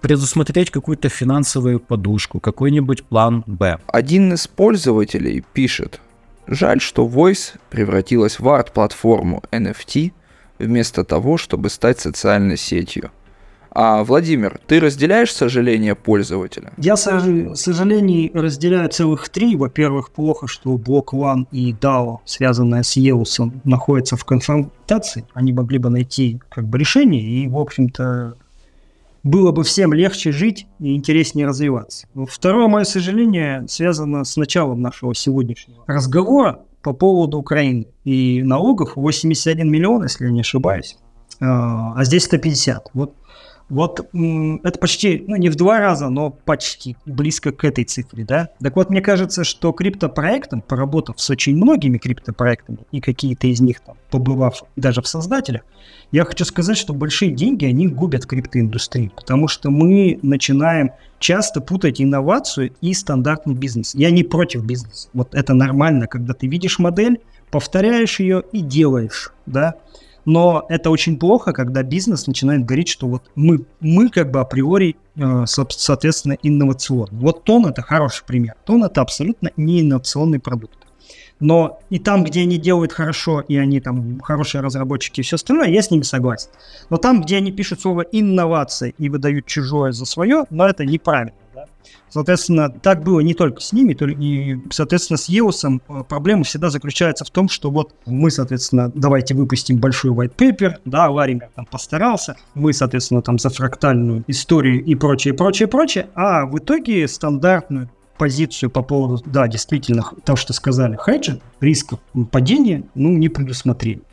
предусмотреть какую-то финансовую подушку, какой-нибудь план Б. Один из пользователей пишет, жаль, что Voice превратилась в арт-платформу NFT, вместо того, чтобы стать социальной сетью. А, Владимир, ты разделяешь сожаление пользователя? Я сожалений разделяю целых три. Во-первых, плохо, что блок One и DAO, связанная с Еусом, находятся в конфронтации. Они могли бы найти как бы решение, и, в общем-то, было бы всем легче жить и интереснее развиваться. Второе мое сожаление связано с началом нашего сегодняшнего разговора по поводу Украины. И налогов 81 миллион, если не ошибаюсь, а, а здесь 150. Вот вот это почти, ну не в два раза, но почти близко к этой цифре, да. Так вот, мне кажется, что криптопроектам, поработав с очень многими криптопроектами и какие-то из них там побывав даже в создателях, я хочу сказать, что большие деньги, они губят криптоиндустрию, потому что мы начинаем часто путать инновацию и стандартный бизнес. Я не против бизнеса. Вот это нормально, когда ты видишь модель, повторяешь ее и делаешь, да. Но это очень плохо, когда бизнес начинает говорить, что вот мы, мы как бы априори, э, соответственно, инновационны. Вот тон это хороший пример. Тон это абсолютно не инновационный продукт. Но и там, где они делают хорошо, и они там хорошие разработчики и все остальное, я с ними согласен. Но там, где они пишут слово инновация и выдают чужое за свое, но это неправильно. Соответственно, так было не только с ними, и, соответственно, с EOS э, проблема всегда заключается в том, что вот мы, соответственно, давайте выпустим большой white paper, да, Лаример там постарался, мы, соответственно, там за фрактальную историю и прочее, прочее, прочее, а в итоге стандартную позицию по поводу, да, действительно, того, что сказали, хеджа, рисков падения, ну, не предусмотрели.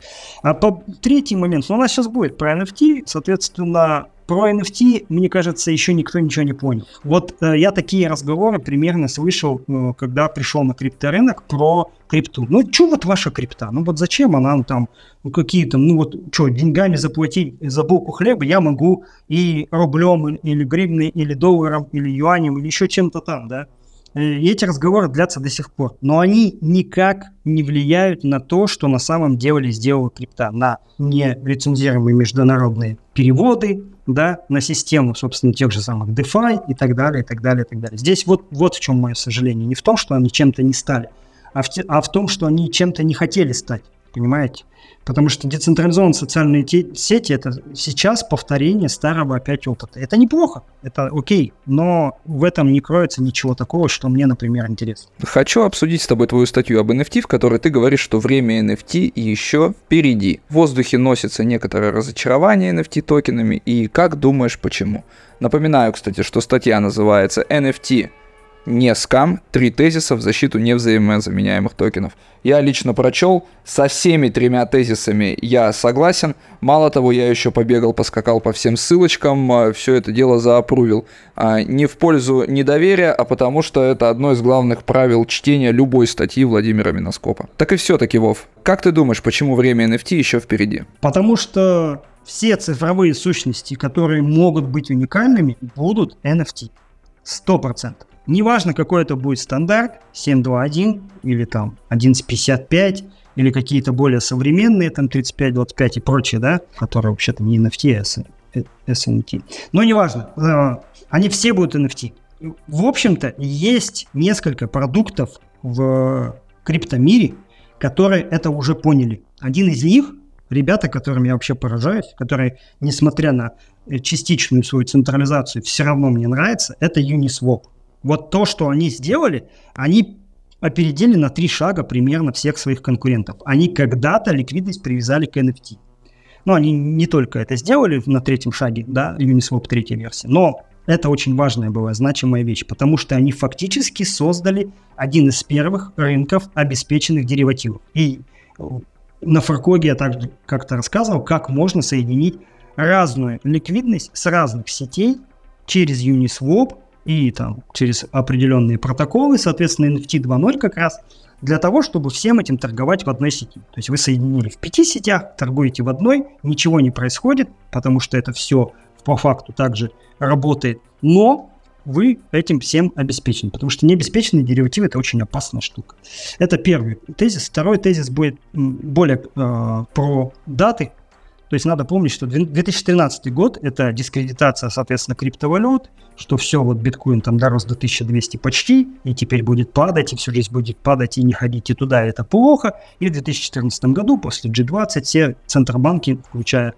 А по третий момент, ну, у нас сейчас будет про NFT, соответственно, про NFT, мне кажется, еще никто ничего не понял. Вот э, я такие разговоры примерно слышал, э, когда пришел на крипторынок про крипту. Ну, что вот ваша крипта? Ну, вот зачем она ну, там, ну, какие-то, ну, вот, что, деньгами заплатить за булку хлеба я могу и рублем, или гривной, или долларом, или юанем, или еще чем-то там, да? Э, и эти разговоры длятся до сих пор. Но они никак не влияют на то, что на самом деле сделала крипта. На нелицензируемые международные переводы, да, на систему, собственно, тех же самых DeFi и так далее, и так далее, и так далее. Здесь вот, вот в чем мое сожаление. Не в том, что они чем-то не стали, а в, те, а в том, что они чем-то не хотели стать. Понимаете? Потому что децентрализованные социальные сети это сейчас повторение старого опять опыта. Это неплохо, это окей, но в этом не кроется ничего такого, что мне, например, интересно. Хочу обсудить с тобой твою статью об NFT, в которой ты говоришь, что время NFT еще впереди. В воздухе носится некоторое разочарование NFT токенами, и как думаешь, почему? Напоминаю, кстати, что статья называется NFT не скам, три тезиса в защиту невзаимозаменяемых токенов. Я лично прочел, со всеми тремя тезисами я согласен. Мало того, я еще побегал, поскакал по всем ссылочкам, а, все это дело заапрувил. А, не в пользу недоверия, а потому что это одно из главных правил чтения любой статьи Владимира Миноскопа. Так и все-таки, Вов, как ты думаешь, почему время NFT еще впереди? Потому что все цифровые сущности, которые могут быть уникальными, будут NFT. Сто процентов. Неважно, какой это будет стандарт, 7.2.1 или там 11.55, или какие-то более современные, там 35.25 и прочие, да, которые вообще-то не NFT, а SNT. Но неважно, э, они все будут NFT. В общем-то, есть несколько продуктов в криптомире, которые это уже поняли. Один из них, ребята, которым я вообще поражаюсь, которые, несмотря на частичную свою централизацию, все равно мне нравится, это Uniswap вот то, что они сделали, они опередили на три шага примерно всех своих конкурентов. Они когда-то ликвидность привязали к NFT. Но они не только это сделали на третьем шаге, да, Uniswap третья версия, но это очень важная была, значимая вещь, потому что они фактически создали один из первых рынков обеспеченных деривативов. И на Фаркоге я также как-то рассказывал, как можно соединить разную ликвидность с разных сетей через Uniswap и там через определенные протоколы, соответственно, NFT 2.0 как раз, для того, чтобы всем этим торговать в одной сети. То есть вы соединили в пяти сетях, торгуете в одной, ничего не происходит, потому что это все по факту также работает, но вы этим всем обеспечены, потому что необеспеченные деривативы это очень опасная штука. Это первый тезис. Второй тезис будет более э, про даты, то есть надо помнить, что 2013 год – это дискредитация, соответственно, криптовалют, что все, вот биткоин там дорос до 1200 почти, и теперь будет падать, и все жизнь будет падать, и не ходите туда, это плохо. И в 2014 году, после G20, все центробанки, включая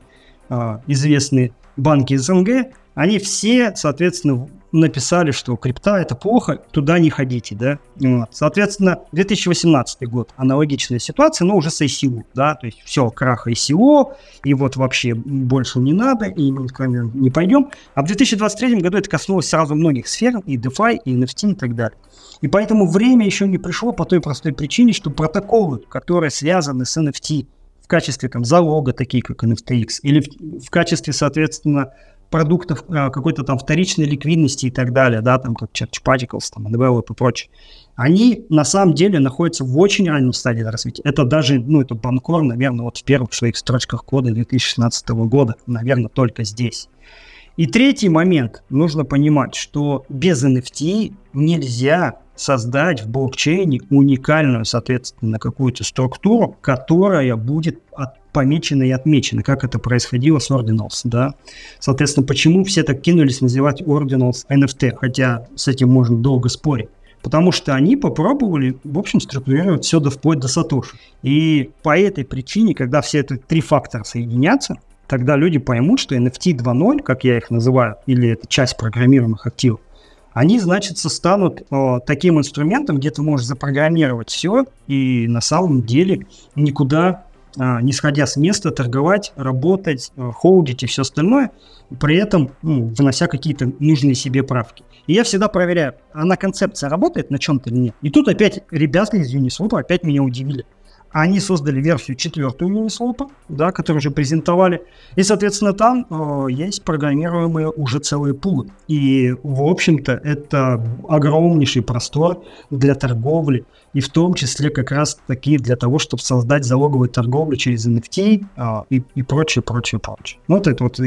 э, известные банки СНГ, они все, соответственно, написали, что крипта это плохо, туда не ходите, да. Вот. Соответственно, 2018 год, аналогичная ситуация, но уже с ICO, да, то есть все, крах ICO, и вот вообще больше не надо, и мы не пойдем. А в 2023 году это коснулось сразу многих сфер, и DeFi, и NFT, и так далее. И поэтому время еще не пришло по той простой причине, что протоколы, которые связаны с NFT в качестве там, залога, такие как NFTX, или в, в качестве, соответственно, продуктов а, какой-то там вторичной ликвидности и так далее, да, там как Church Particles, там, Undevelop и прочее, они на самом деле находятся в очень раннем стадии развития. Это даже, ну, это банкор, наверное, вот в первых своих строчках кода 2016 года, наверное, только здесь. И третий момент, нужно понимать, что без NFT нельзя создать в блокчейне уникальную, соответственно, какую-то структуру, которая будет от, помечена и отмечена, как это происходило с Ordinals, да. Соответственно, почему все так кинулись называть Ordinals NFT, хотя с этим можно долго спорить. Потому что они попробовали, в общем, структурировать все до вплоть до Сатоши. И по этой причине, когда все эти три фактора соединятся, тогда люди поймут, что NFT 2.0, как я их называю, или это часть программируемых активов, они, значит, станут о, таким инструментом, где ты можешь запрограммировать все и на самом деле никуда не сходя с места, торговать, работать, а, холдить и все остальное, при этом ну, вынося какие-то нужные себе правки. И я всегда проверяю, а на концепция работает на чем-то или нет. И тут опять ребята из Uniswap опять меня удивили. Они создали версию четвертую Uniswap, да, которую уже презентовали. И, соответственно, там э, есть программируемые уже целые пулы. И, в общем-то, это огромнейший простор для торговли. И в том числе как раз таки для того, чтобы создать залоговую торговлю через NFT э, и, и прочее, прочее, прочее. Ну, вот это вот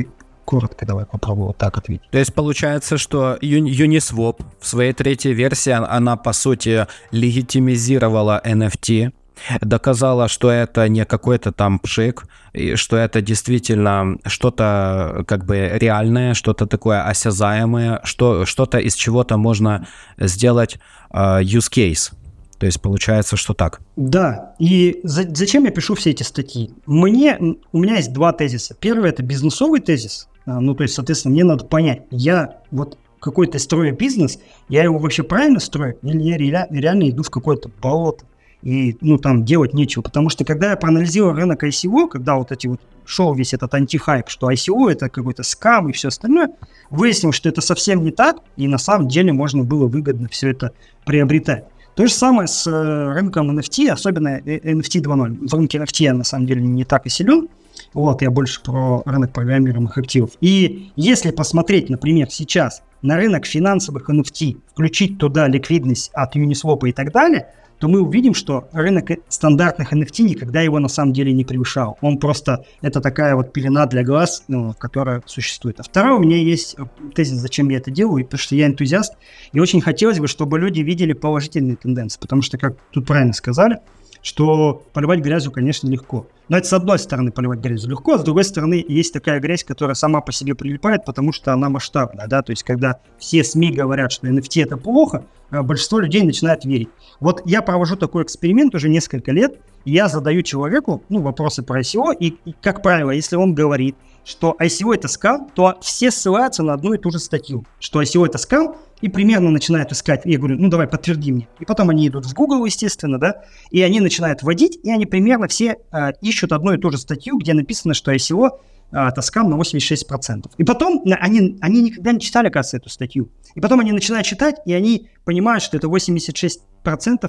коротко давай попробую вот так ответить. То есть получается, что Uniswap в своей третьей версии, она по сути легитимизировала NFT, доказала, что это не какой-то там пшик, и что это действительно что-то как бы реальное, что-то такое осязаемое, что, что-то из чего-то можно сделать uh, use case. То есть получается, что так. Да, и за, зачем я пишу все эти статьи? Мне, у меня есть два тезиса. Первый это бизнесовый тезис, а, ну то есть, соответственно, мне надо понять, я вот какой-то строю бизнес, я его вообще правильно строю, или я реально иду в какое-то болото и, ну, там делать нечего. Потому что, когда я проанализировал рынок ICO, когда вот эти вот шел весь этот антихайп, что ICO это какой-то скам и все остальное, выяснил, что это совсем не так, и на самом деле можно было выгодно все это приобретать. То же самое с э, рынком NFT, особенно NFT 2.0. В рынке NFT я на самом деле не так и силен, вот, я больше про рынок программируемых активов. И если посмотреть, например, сейчас на рынок финансовых NFT, включить туда ликвидность от Uniswap и так далее – то мы увидим, что рынок стандартных NFT никогда его на самом деле не превышал. Он просто, это такая вот пелена для глаз, ну, которая существует. А второе, у меня есть э, тезис, зачем я это делаю, потому что я энтузиаст, и очень хотелось бы, чтобы люди видели положительные тенденции, потому что, как тут правильно сказали, что поливать грязью, конечно, легко. Но это с одной стороны поливать грязью легко, а с другой стороны есть такая грязь, которая сама по себе прилипает, потому что она масштабная, да, то есть когда все СМИ говорят, что NFT это плохо, а большинство людей начинает верить. Вот я провожу такой эксперимент уже несколько лет, я задаю человеку, ну, вопросы про ICO, и, и как правило, если он говорит, что ICO это скам, то все ссылаются на одну и ту же статью, что ICO это скам, и примерно начинают искать. Я говорю, ну давай, подтверди мне. И потом они идут в Google, естественно, да, и они начинают вводить, и они примерно все э, ищут одну и ту же статью, где написано, что ICO э, это скам на 86%. И потом они, они никогда не читали, кажется, эту статью. И потом они начинают читать, и они понимают, что это 86%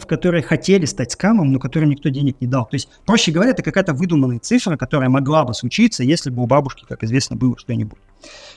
которые хотели стать скамом, но которым никто денег не дал. То есть, проще говоря, это какая-то выдуманная цифра, которая могла бы случиться, если бы у бабушки, как известно, было что-нибудь.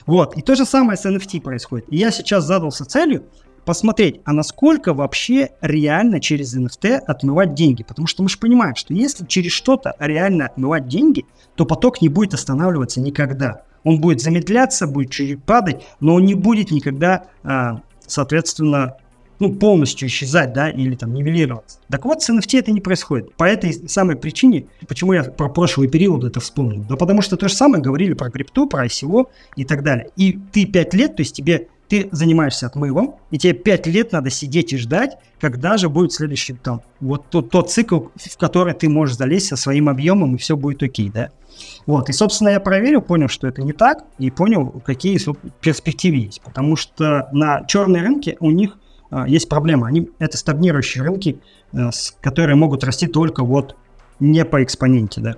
Вот. И то же самое с NFT происходит. И я сейчас задался целью посмотреть, а насколько вообще реально через NFT отмывать деньги. Потому что мы же понимаем, что если через что-то реально отмывать деньги, то поток не будет останавливаться никогда. Он будет замедляться, будет чуть-чуть падать, но он не будет никогда, а, соответственно, ну, полностью исчезать, да, или там нивелироваться. Так вот, с NFT это не происходит. По этой самой причине, почему я про прошлый период это вспомнил. Да потому что то же самое говорили про крипту, про ICO и так далее. И ты 5 лет, то есть тебе ты занимаешься отмывом, и тебе 5 лет надо сидеть и ждать, когда же будет следующий там, вот тот, тот цикл, в который ты можешь залезть со своим объемом, и все будет окей, да. Вот, и, собственно, я проверил, понял, что это не так, и понял, какие перспективы есть. Потому что на черной рынке у них а, есть проблема. Они, это стагнирующие рынки, а, с, которые могут расти только вот не по экспоненте, да,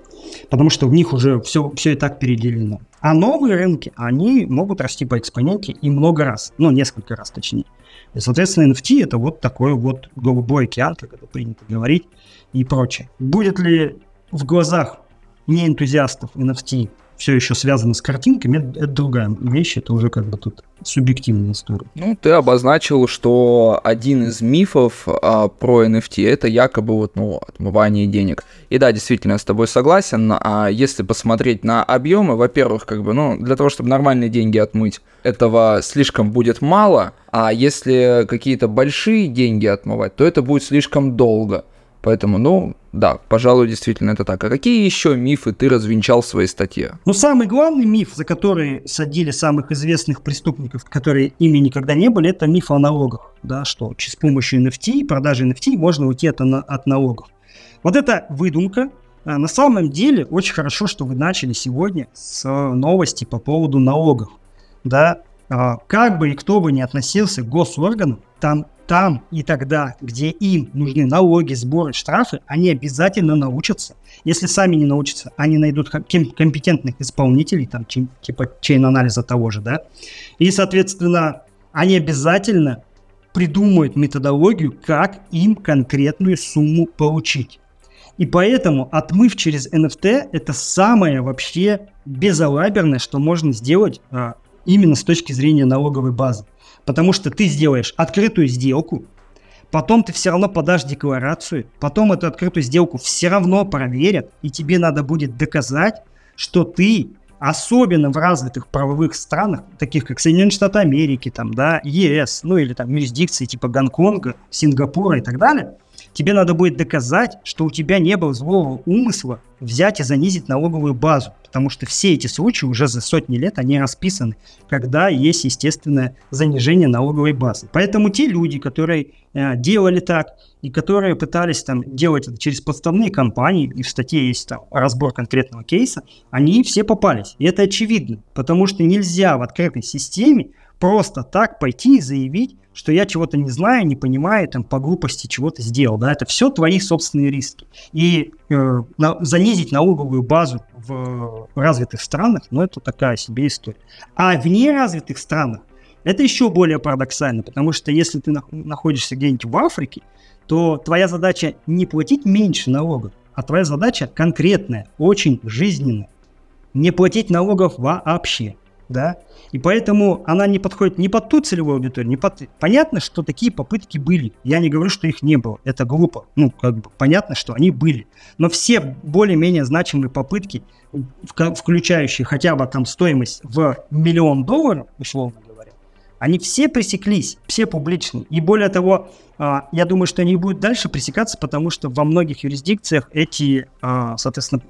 потому что в них уже все, все и так переделено. А новые рынки, они могут расти по экспоненте и много раз, ну, несколько раз точнее. И, соответственно, NFT это вот такой вот голубой океан, как это принято говорить, и прочее. Будет ли в глазах не энтузиастов NFT все еще связано с картинками, это другая вещь, это уже как бы тут субъективная история. Ну, ты обозначил, что один из мифов а, про NFT это якобы вот, ну, отмывание денег. И да, действительно, я с тобой согласен. А если посмотреть на объемы, во-первых, как бы, ну, для того, чтобы нормальные деньги отмыть, этого слишком будет мало. А если какие-то большие деньги отмывать, то это будет слишком долго. Поэтому, ну, да, пожалуй, действительно это так. А какие еще мифы ты развенчал в своей статье? Ну, самый главный миф, за который садили самых известных преступников, которые ими никогда не были, это миф о налогах. Да, что с помощью NFT, продажи NFT можно уйти от, от налогов. Вот это выдумка. А на самом деле, очень хорошо, что вы начали сегодня с новости по поводу налогов. Да, а, как бы и кто бы ни относился к госорганам, там там и тогда, где им нужны налоги, сборы, штрафы, они обязательно научатся. Если сами не научатся, они найдут компетентных исполнителей, там, типа чейн-анализа того же, да, и, соответственно, они обязательно придумают методологию, как им конкретную сумму получить. И поэтому отмыв через NFT это самое вообще безалаберное, что можно сделать а, именно с точки зрения налоговой базы. Потому что ты сделаешь открытую сделку, потом ты все равно подашь декларацию, потом эту открытую сделку все равно проверят, и тебе надо будет доказать, что ты, особенно в развитых правовых странах, таких как Соединенные Штаты Америки, там, да, ЕС, ну или там юрисдикции типа Гонконга, Сингапура и так далее, тебе надо будет доказать, что у тебя не было злого умысла взять и занизить налоговую базу потому что все эти случаи уже за сотни лет, они расписаны, когда есть естественное занижение налоговой базы. Поэтому те люди, которые э, делали так, и которые пытались там делать это через подставные компании, и в статье есть там разбор конкретного кейса, они все попались. И это очевидно, потому что нельзя в открытой системе просто так пойти и заявить, что я чего-то не знаю, не понимаю, там по глупости чего-то сделал. Да, это все твои собственные риски. И э, на, занизить налоговую базу в развитых странах, ну это такая себе история. А в неразвитых странах это еще более парадоксально, потому что если ты находишься где-нибудь в Африке, то твоя задача не платить меньше налогов, а твоя задача конкретная, очень жизненная. Не платить налогов вообще да, и поэтому она не подходит ни под ту целевую аудиторию, ни под... Понятно, что такие попытки были, я не говорю, что их не было, это глупо, ну, как бы понятно, что они были, но все более-менее значимые попытки, включающие хотя бы там стоимость в миллион долларов, условно говоря, они все пресеклись, все публичные. И более того, а, я думаю, что они будут дальше пресекаться, потому что во многих юрисдикциях эти, а, соответственно,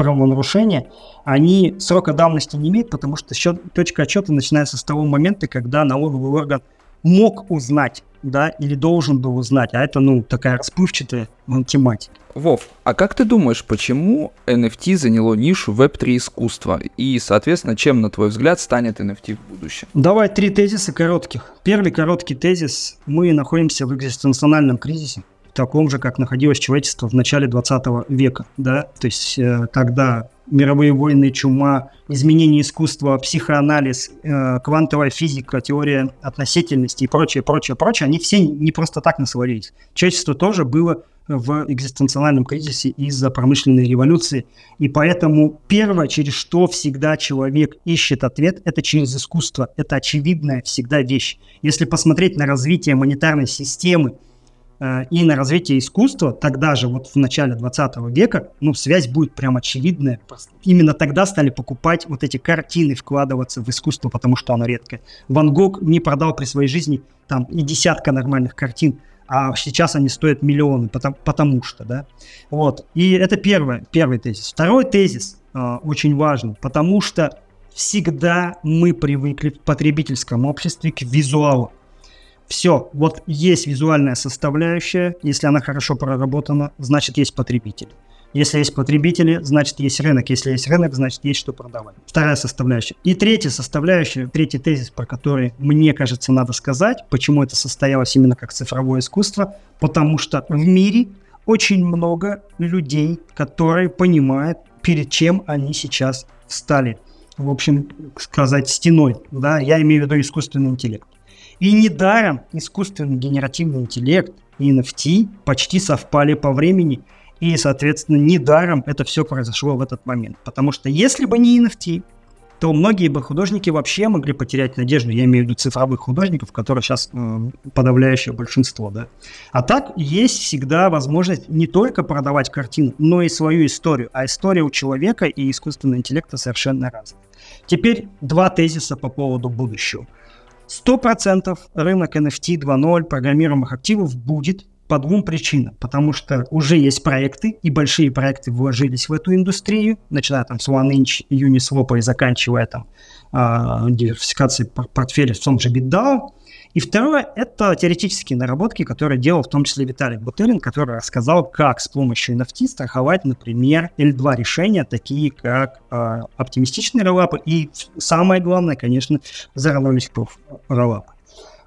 правонарушения, они срока давности не имеют, потому что счет, точка отчета начинается с того момента, когда налоговый орган мог узнать, да, или должен был узнать, а это, ну, такая расплывчатая ну, тематика. Вов, а как ты думаешь, почему NFT заняло нишу Web3 искусства? И, соответственно, чем, на твой взгляд, станет NFT в будущем? Давай три тезиса коротких. Первый короткий тезис. Мы находимся в экзистенциональном кризисе таком же, как находилось человечество в начале 20 века, да, то есть э, когда мировые войны, чума, изменение искусства, психоанализ, э, квантовая физика, теория относительности и прочее, прочее, прочее, они все не просто так насвалились. Человечество тоже было в экзистенциональном кризисе из-за промышленной революции. И поэтому первое, через что всегда человек ищет ответ, это через искусство. Это очевидная всегда вещь. Если посмотреть на развитие монетарной системы, и на развитие искусства, тогда же, вот в начале 20 века, ну, связь будет прям очевидная. Именно тогда стали покупать вот эти картины, вкладываться в искусство, потому что оно редкое. Ван Гог не продал при своей жизни там и десятка нормальных картин, а сейчас они стоят миллионы, потому, потому что, да. Вот. И это первое, первый тезис. Второй тезис э, очень важный, потому что Всегда мы привыкли в потребительском обществе к визуалу. Все, вот есть визуальная составляющая, если она хорошо проработана, значит есть потребитель. Если есть потребители, значит есть рынок. Если есть рынок, значит есть что продавать. Вторая составляющая. И третья составляющая, третий тезис, про который, мне кажется, надо сказать, почему это состоялось именно как цифровое искусство, потому что в мире очень много людей, которые понимают, перед чем они сейчас встали. В общем, сказать, стеной. Да? Я имею в виду искусственный интеллект. И недаром искусственный генеративный интеллект и NFT почти совпали по времени, и, соответственно, недаром это все произошло в этот момент. Потому что если бы не NFT, то многие бы художники вообще могли потерять надежду. Я имею в виду цифровых художников, которые сейчас э, подавляющее большинство, да. А так есть всегда возможность не только продавать картину, но и свою историю. А история у человека и искусственного интеллекта совершенно разная. Теперь два тезиса по поводу будущего. 100% рынок NFT 2.0 программируемых активов будет по двум причинам. Потому что уже есть проекты, и большие проекты вложились в эту индустрию, начиная там с OneInch, Uniswap и заканчивая там э, диверсификацией портфеля в том же BitDAO. И второе – это теоретические наработки, которые делал в том числе Виталий Бутерин, который рассказал, как с помощью NFT страховать, например, L2 решения, такие как э, оптимистичные роллапы и самое главное, конечно, Zero Knowledge роллапы.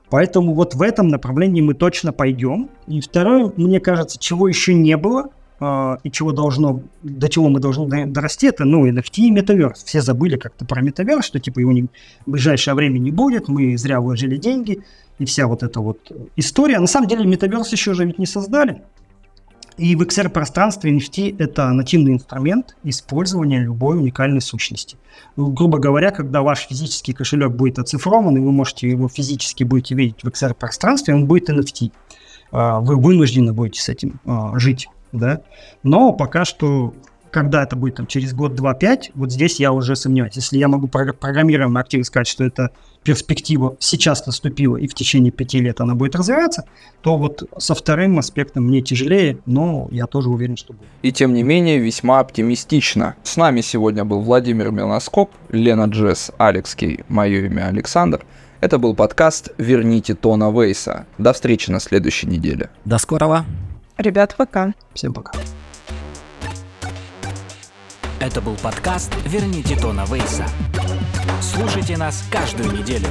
Поэтому вот в этом направлении мы точно пойдем. И второе, мне кажется, чего еще не было, э, и чего должно, до чего мы должны дорасти, это, ну, NFT и метаверс. Все забыли как-то про метаверс, что, типа, его не, в ближайшее время не будет, мы зря вложили деньги, и вся вот эта вот история. На самом деле, метаверс еще же ведь не создали. И в XR-пространстве NFT – это нативный инструмент использования любой уникальной сущности. Ну, грубо говоря, когда ваш физический кошелек будет оцифрован, и вы можете его физически будете видеть в XR-пространстве, он будет NFT. А, вы вынуждены будете с этим а, жить да. Но пока что, когда это будет там, через год, два, пять, вот здесь я уже сомневаюсь. Если я могу программируем активно сказать, что это перспектива сейчас наступила и в течение пяти лет она будет развиваться, то вот со вторым аспектом мне тяжелее, но я тоже уверен, что будет. И тем не менее весьма оптимистично. С нами сегодня был Владимир Мелоскоп, Лена Джесс, Алекс Кей, мое имя Александр. Это был подкаст «Верните Тона Вейса». До встречи на следующей неделе. До скорого. Ребят, пока. Всем пока. Это был подкаст «Верните Тона Вейса». Слушайте нас каждую неделю.